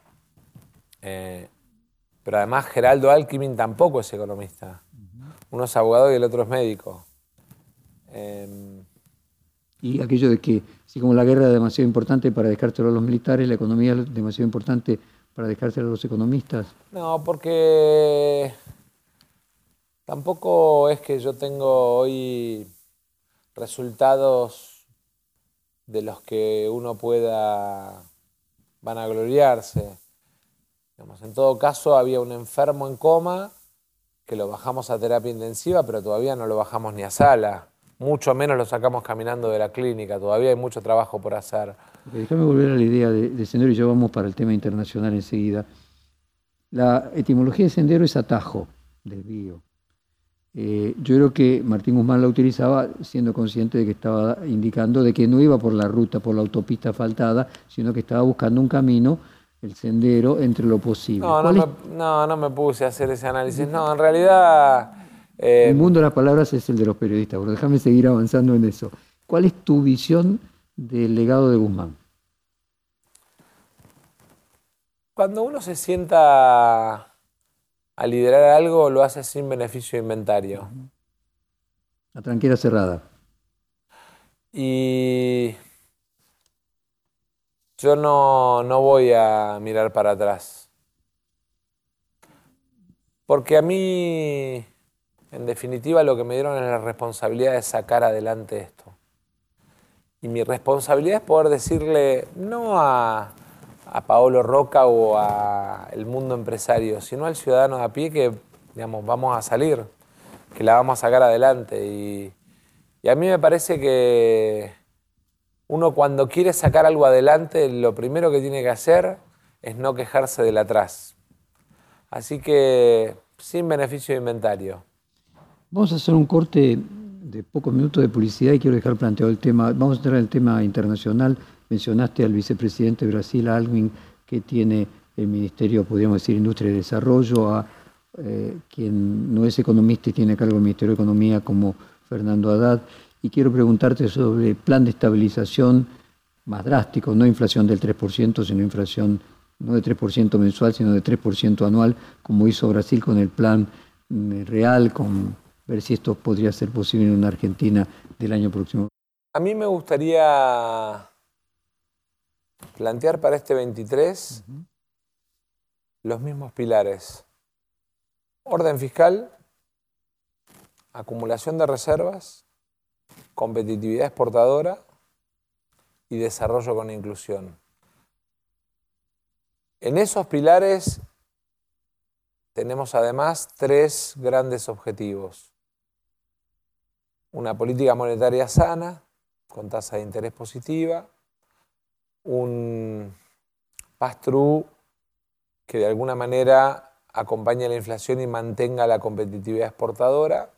eh, pero además Geraldo Alckmin tampoco es economista. Uno es abogado y el otro es médico. Em, y aquello de que Así como la guerra es demasiado importante para dejárselo a los militares, la economía es demasiado importante para dejárselo a los economistas. No, porque tampoco es que yo tengo hoy resultados de los que uno pueda vanagloriarse. Digamos, en todo caso, había un enfermo en coma que lo bajamos a terapia intensiva, pero todavía no lo bajamos ni a sala mucho menos lo sacamos caminando de la clínica, todavía hay mucho trabajo por hacer. Déjame volver a la idea de, sendero y ya vamos para el tema internacional enseguida. La etimología de sendero es atajo, desvío. Eh, yo creo que Martín Guzmán la utilizaba siendo consciente de que estaba indicando de que no iba por la ruta, por la autopista asfaltada, sino que estaba buscando un camino, el sendero, entre lo posible. No, no me, no, no me puse a hacer ese análisis. No, en realidad el eh, mundo de las palabras es el de los periodistas, pero déjame seguir avanzando en eso. ¿Cuál es tu visión del legado de Guzmán? Cuando uno se sienta a liderar algo, lo hace sin beneficio de inventario. La tranquera cerrada. Y yo no, no voy a mirar para atrás. Porque a mí en definitiva, lo que me dieron es la responsabilidad de sacar adelante esto. Y mi responsabilidad es poder decirle no a, Paolo Roca o al mundo empresario, sino al ciudadano de a pie que, digamos, vamos a salir, que la vamos a sacar adelante. Y, y a mí me parece que uno cuando quiere sacar algo adelante, lo primero que tiene que hacer es no quejarse del atrás. Así que sin beneficio de inventario. Vamos a hacer un corte de pocos minutos de publicidad y quiero dejar planteado el tema. Vamos a entrar en el tema internacional. Mencionaste al vicepresidente de Brasil, Alvin, que tiene el Ministerio, podríamos decir, Industria y Desarrollo, a eh, quien no es economista y tiene a cargo el Ministerio de Economía como Fernando Haddad. Y quiero preguntarte sobre el plan de estabilización más drástico, no inflación del 3%, sino inflación no de 3% mensual, sino de 3% anual, como hizo Brasil con el plan mm, real, con ver si esto podría ser posible en una Argentina del año próximo. A mí me gustaría plantear para este 23 los mismos pilares. Orden fiscal, acumulación de reservas, competitividad exportadora y desarrollo con inclusión. En esos pilares tenemos además tres grandes objetivos. Una política monetaria sana, con tasa de interés positiva, un pass-through que de alguna manera acompañe la inflación y mantenga la competitividad exportadora,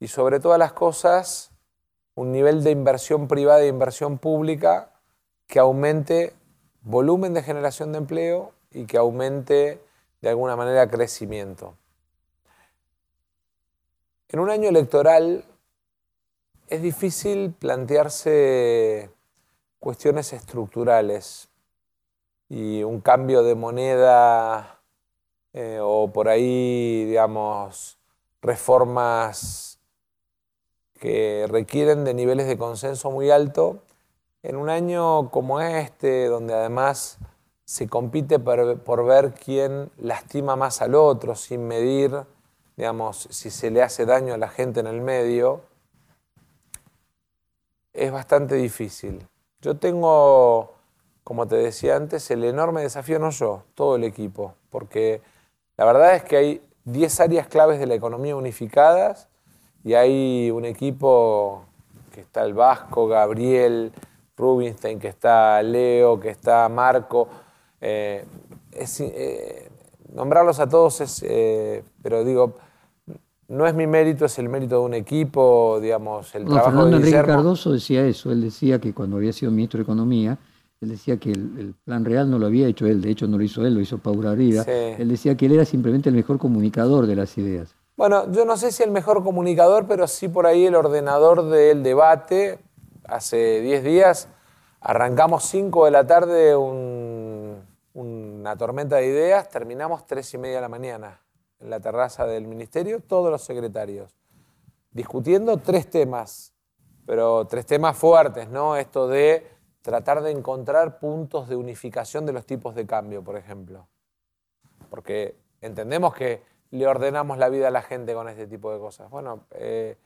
y sobre todas las cosas, un nivel de inversión privada e inversión pública que aumente volumen de generación de empleo y que aumente de alguna manera crecimiento. En un año electoral es difícil plantearse cuestiones estructurales y un cambio de moneda eh, o por ahí, digamos, reformas que requieren de niveles de consenso muy alto en un año como este, donde además se compite por, ver quién lastima más al otro, sin medir, digamos, si se le hace daño a la gente en el medio, es bastante difícil. Yo tengo, como te decía antes, el enorme desafío, no yo, todo el equipo, porque la verdad es que hay 10 áreas claves de la economía unificadas y hay un equipo que está el Vasco, Gabriel, Rubinstein, que está Leo, que está Marco. Eh, eh, nombrarlos a todos es, eh, pero digo, no es mi mérito, es el mérito de un equipo, digamos, el trabajo Fernando Enrique Cardoso decía eso, él decía que cuando había sido ministro de Economía, él decía que el, plan real no lo había hecho él, de hecho no lo hizo él, lo hizo Paula Rida. Él decía que él era simplemente el mejor comunicador de las ideas. Bueno, yo no sé si el mejor comunicador, pero sí por ahí el ordenador del debate, hace 10 días, arrancamos 5 de la tarde una tormenta de ideas, terminamos 3 y media de la mañana en la terraza del ministerio, todos los secretarios, discutiendo tres temas, pero tres temas fuertes, ¿no? Esto de tratar de encontrar puntos de unificación de los tipos de cambio, por ejemplo. Porque entendemos que le ordenamos la vida a la gente con este tipo de cosas. Bueno, eh,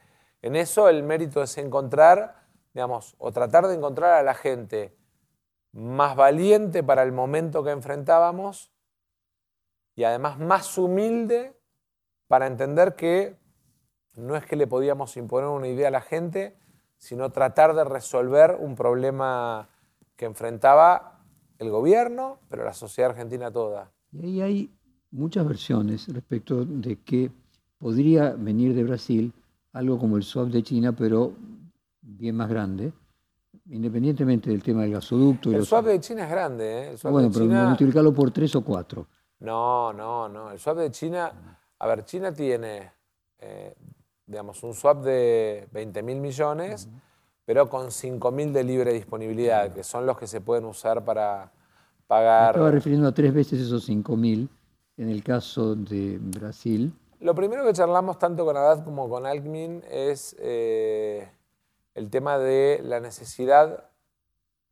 en eso el mérito es encontrar digamos, o tratar de encontrar a la gente más valiente para el momento que enfrentábamos y además más humilde para entender que no es que le podíamos imponer una idea a la gente, sino tratar de resolver un problema que enfrentaba el gobierno, pero la sociedad argentina toda. Y ahí hay muchas versiones respecto de que podría venir de Brasil algo como el swap de China, pero bien más grande, independientemente del tema del gasoducto. El swap de China es grande, ¿eh? bueno, pero multiplicarlo por tres o cuatro. No, no, no. El swap de China, a ver, China tiene, eh, digamos, un swap de 20 mil millones, pero con 5 mil de libre disponibilidad, que son los que se pueden usar para pagar. estaba refiriendo a tres veces esos 5 mil en el caso de Brasil. Lo primero que charlamos tanto con Haddad como con Alckmin es eh, el tema de la necesidad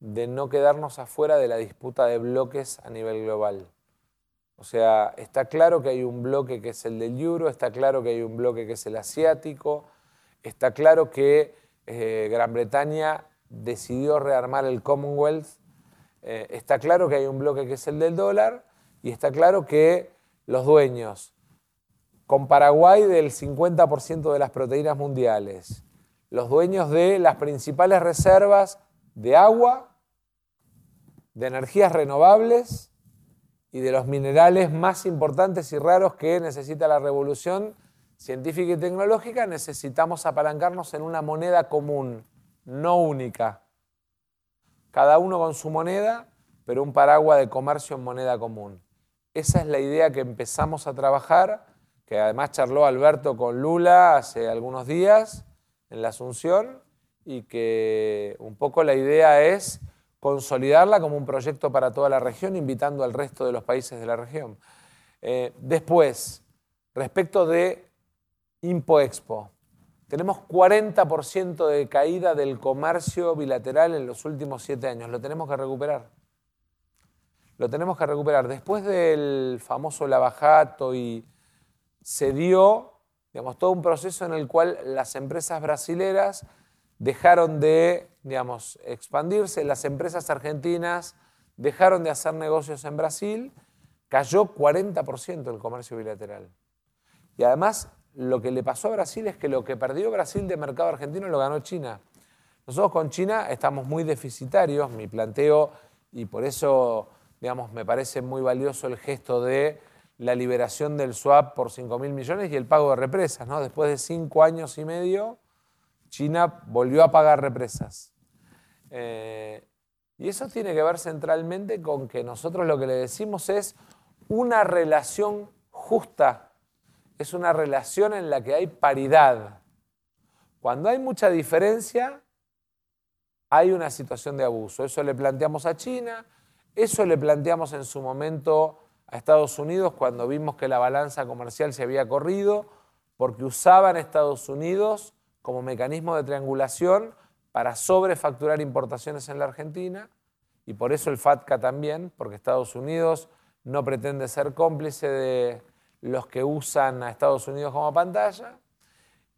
de no quedarnos afuera de la disputa de bloques a nivel global. O sea, está claro que hay un bloque que es el del euro, está claro que hay un bloque que es el asiático, está claro que eh, Gran Bretaña decidió rearmar el Commonwealth, eh, está claro que hay un bloque que es el del dólar y está claro que los dueños, con Paraguay del 50% de las proteínas mundiales, los dueños de las principales reservas de agua, de energías renovables y de los minerales más importantes y raros que necesita la revolución científica y tecnológica, necesitamos apalancarnos en una moneda común, no única. Cada uno con su moneda, pero un paraguas de comercio en moneda común. Esa es la idea que empezamos a trabajar, que además charló Alberto con Lula hace algunos días en la Asunción, y que un poco la idea es consolidarla como un proyecto para toda la región, invitando al resto de los países de la región. Eh, después, respecto de Impo-Expo, tenemos 40% de caída del comercio bilateral en los últimos siete años. Lo tenemos que recuperar. Lo tenemos que recuperar. Después del famoso lavajato y se dio digamos, todo un proceso en el cual las empresas brasileras dejaron de digamos, expandirse, las empresas argentinas dejaron de hacer negocios en Brasil, cayó 40% el comercio bilateral. Y además, lo que le pasó a Brasil es que lo que perdió Brasil de mercado argentino lo ganó China. Nosotros con China estamos muy deficitarios, mi planteo, y por eso, digamos, me parece muy valioso el gesto de la liberación del swap por 5 mil millones y el pago de represas. ¿no? Después de cinco años y medio, China volvió a pagar represas. Eh, y eso tiene que ver centralmente con que nosotros lo que le decimos es una relación justa, es una relación en la que hay paridad. Cuando hay mucha diferencia, hay una situación de abuso. Eso le planteamos a China, eso le planteamos en su momento a Estados Unidos cuando vimos que la balanza comercial se había corrido, porque usaban Estados Unidos como mecanismo de triangulación para sobrefacturar importaciones en la Argentina y por eso el FATCA también, porque Estados Unidos no pretende ser cómplice de los que usan a Estados Unidos como pantalla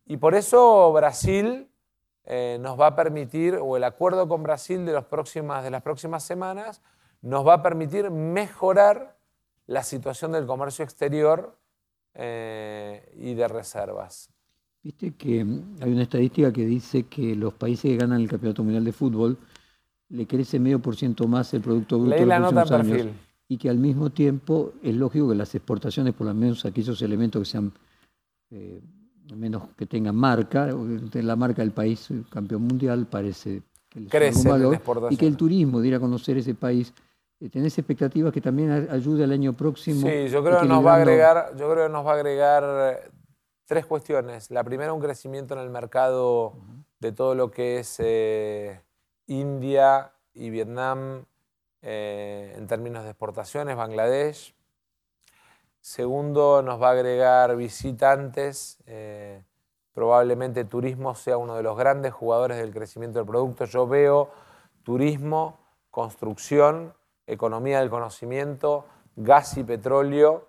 y por eso Brasil eh, nos va a permitir, o el acuerdo con Brasil de, las próximas semanas, nos va a permitir mejorar la situación del comercio exterior eh, y de reservas. Viste que hay una estadística que dice que los países que ganan el Campeonato Mundial de Fútbol le crece medio por ciento más el Producto Bruto de los próximos años. Y que al mismo tiempo es lógico que las exportaciones, por lo menos aquellos elementos que sean eh, menos que tengan marca, la marca del país campeón mundial parece que crece valor, y que el turismo de ir a conocer ese país eh, tenés expectativas que también ayude el año próximo. Sí, yo creo que nos va a agregar, yo creo que nos va a agregar tres cuestiones. La primera, un crecimiento en el mercado de todo lo que es eh, India y Vietnam eh, en términos de exportaciones, Bangladesh. Segundo, nos va a agregar visitantes. Eh, probablemente turismo sea uno de los grandes jugadores del crecimiento del producto. Yo veo turismo, construcción, economía del conocimiento, gas y petróleo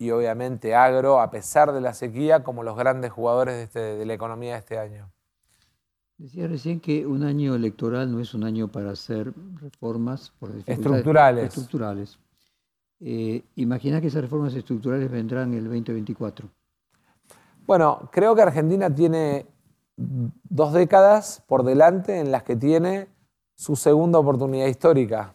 y obviamente agro, a pesar de la sequía, como los grandes jugadores de, este, la economía de este año. Decía recién que un año electoral no es un año para hacer reformas por estructurales. estructurales. Eh, ¿Imagina que esas reformas estructurales vendrán en el 2024? Bueno, creo que Argentina tiene dos décadas por delante en las que tiene su segunda oportunidad histórica.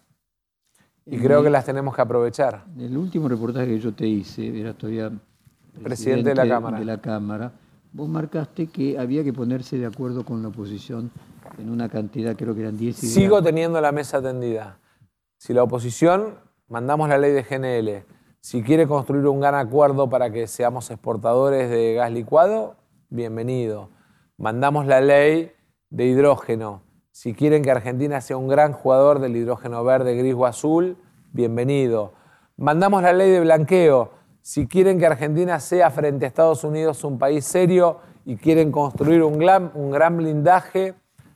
Y creo que las tenemos que aprovechar. El último reportaje que yo te hice, era todavía presidente, de, la Cámara. de la Cámara, vos marcaste que había que ponerse de acuerdo con la oposición en una cantidad, creo que eran 10 ideas. Sigo teniendo la mesa tendida. Si la oposición, mandamos la ley de GNL. Si quiere construir un gran acuerdo para que seamos exportadores de gas licuado, bienvenido. Mandamos la ley de hidrógeno. Si quieren que Argentina sea un gran jugador del hidrógeno verde, gris o azul, bienvenido. Mandamos la ley de blanqueo. Si quieren que Argentina sea frente a Estados Unidos un país serio y quieren construir un gran, blindaje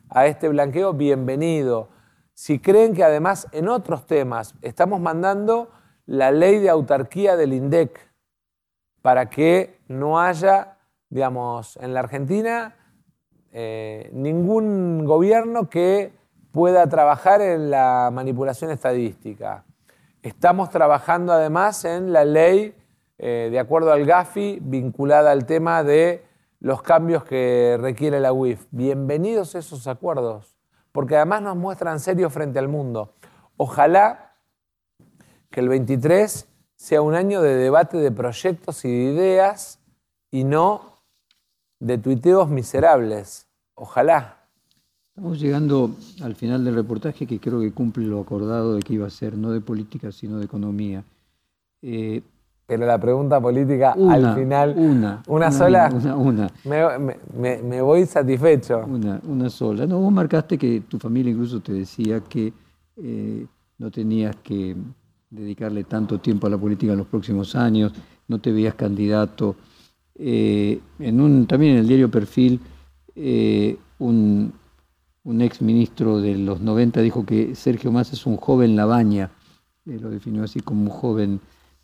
a este blanqueo, bienvenido. Si creen que además en otros temas estamos mandando la ley de autarquía del INDEC para que no haya, digamos, en la Argentina eh, ningún gobierno que pueda trabajar en la manipulación estadística. Estamos trabajando además en la ley, eh, de acuerdo al GAFI, vinculada al tema de los cambios que requiere la UIF. Bienvenidos esos acuerdos, porque además nos muestran serio frente al mundo. Ojalá que el 23 sea un año de debate de proyectos y de ideas y no de tuiteos miserables. Ojalá. Estamos llegando al final del reportaje que creo que cumple lo acordado de que iba a ser no de política sino de economía. Eh, pero la pregunta política al final. Una. ¿Una, sola? Una, una. Me, voy satisfecho. Una, una sola. No, vos marcaste que tu familia incluso te decía que eh, no tenías que dedicarle tanto tiempo a la política en los próximos años, no te veías candidato. Eh, en un, también en el diario Perfil, eh, un, un, ex ministro de los 90 dijo que Sergio Massa es un joven Labaña, lo definió así como un joven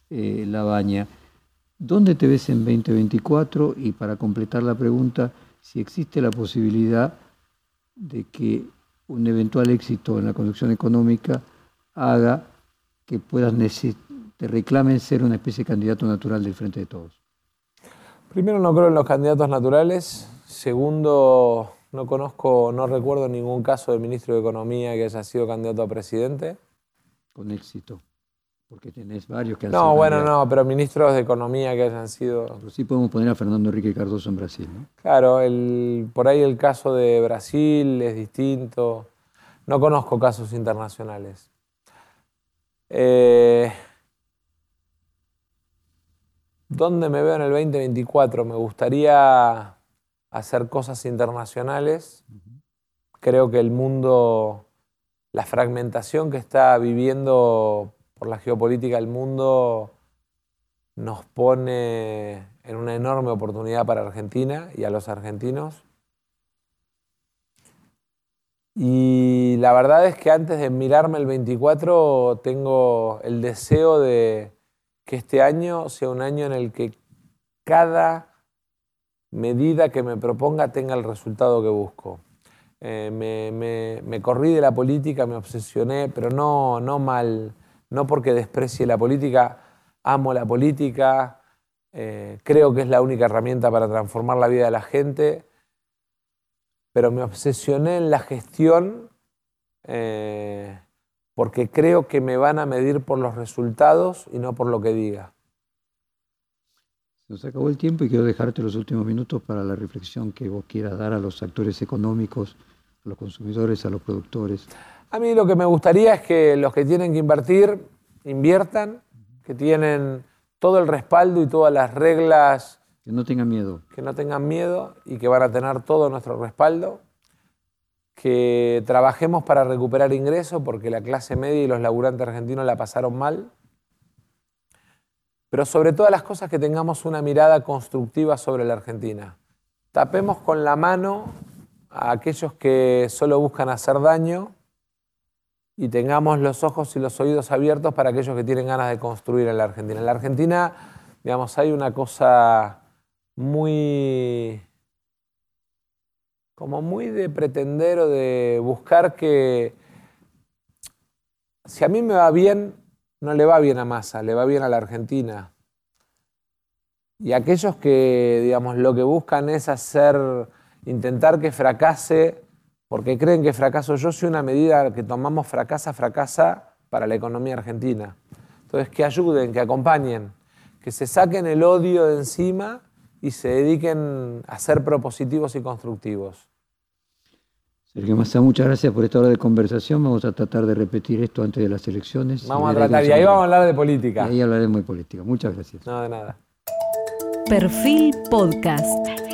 eh, La Baña. ¿Dónde te ves en 2024? Y para completar la pregunta, si existe la posibilidad de que un eventual éxito en la conducción económica haga que puedas te reclamen ser una especie de candidato natural del Frente de Todos. Primero, no creo en los candidatos naturales. Segundo, no conozco, no recuerdo ningún caso de ministro de Economía que haya sido candidato a presidente. Con éxito. Porque tenés varios que han No, bueno, no, pero ministros de Economía que hayan sido... Pero sí podemos poner a Fernando Enrique Cardoso en Brasil, ¿no? Claro, el, por ahí el caso de Brasil es distinto. No conozco casos internacionales. Eh, ¿Dónde me veo en el 2024? Me gustaría hacer cosas internacionales. Creo que el mundo, la fragmentación que está viviendo por la geopolítica del mundo nos pone en una enorme oportunidad para Argentina y a los argentinos. Y la verdad es que antes de mirarme el 24 tengo el deseo de que este año sea un año en el que cada medida que me proponga tenga el resultado que busco. Eh, me, corrí de la política, me obsesioné, pero no, no mal no porque desprecie la política, amo la política, eh, creo que es la única herramienta para transformar la vida de la gente, pero me obsesioné en la gestión eh, porque creo que me van a medir por los resultados y no por lo que diga. Nos acabó el tiempo y quiero dejarte los últimos minutos para la reflexión que vos quieras dar a los actores económicos, a los consumidores, a los productores. A mí lo que me gustaría es que los que tienen que invertir inviertan, que tienen todo el respaldo y todas las reglas. Que no tengan miedo. Que no tengan miedo y que van a tener todo nuestro respaldo. Que trabajemos para recuperar ingresos porque la clase media y los laburantes argentinos la pasaron mal. Pero sobre todas las cosas que tengamos una mirada constructiva sobre la Argentina. Tapemos con la mano a aquellos que solo buscan hacer daño y tengamos los ojos y los oídos abiertos para aquellos que tienen ganas de construir en la Argentina. En la Argentina, digamos, hay una cosa muy como muy de pretender o de buscar que si a mí me va bien, no le va bien a Massa, le va bien a la Argentina. Y aquellos que, digamos, lo que buscan es hacer, intentar que fracase porque creen que fracaso yo soy una medida que tomamos fracasa, fracasa para la economía argentina. Entonces, que ayuden, que acompañen, que se saquen el odio de encima y se dediquen a ser propositivos y constructivos. Sergio Massa, muchas gracias por esta hora de conversación. Vamos a tratar de repetir esto antes de las elecciones. Vamos a tratar, y ahí vamos a hablar de política. ahí hablaremos de política. Muchas gracias. No, de nada. Perfil Podcast.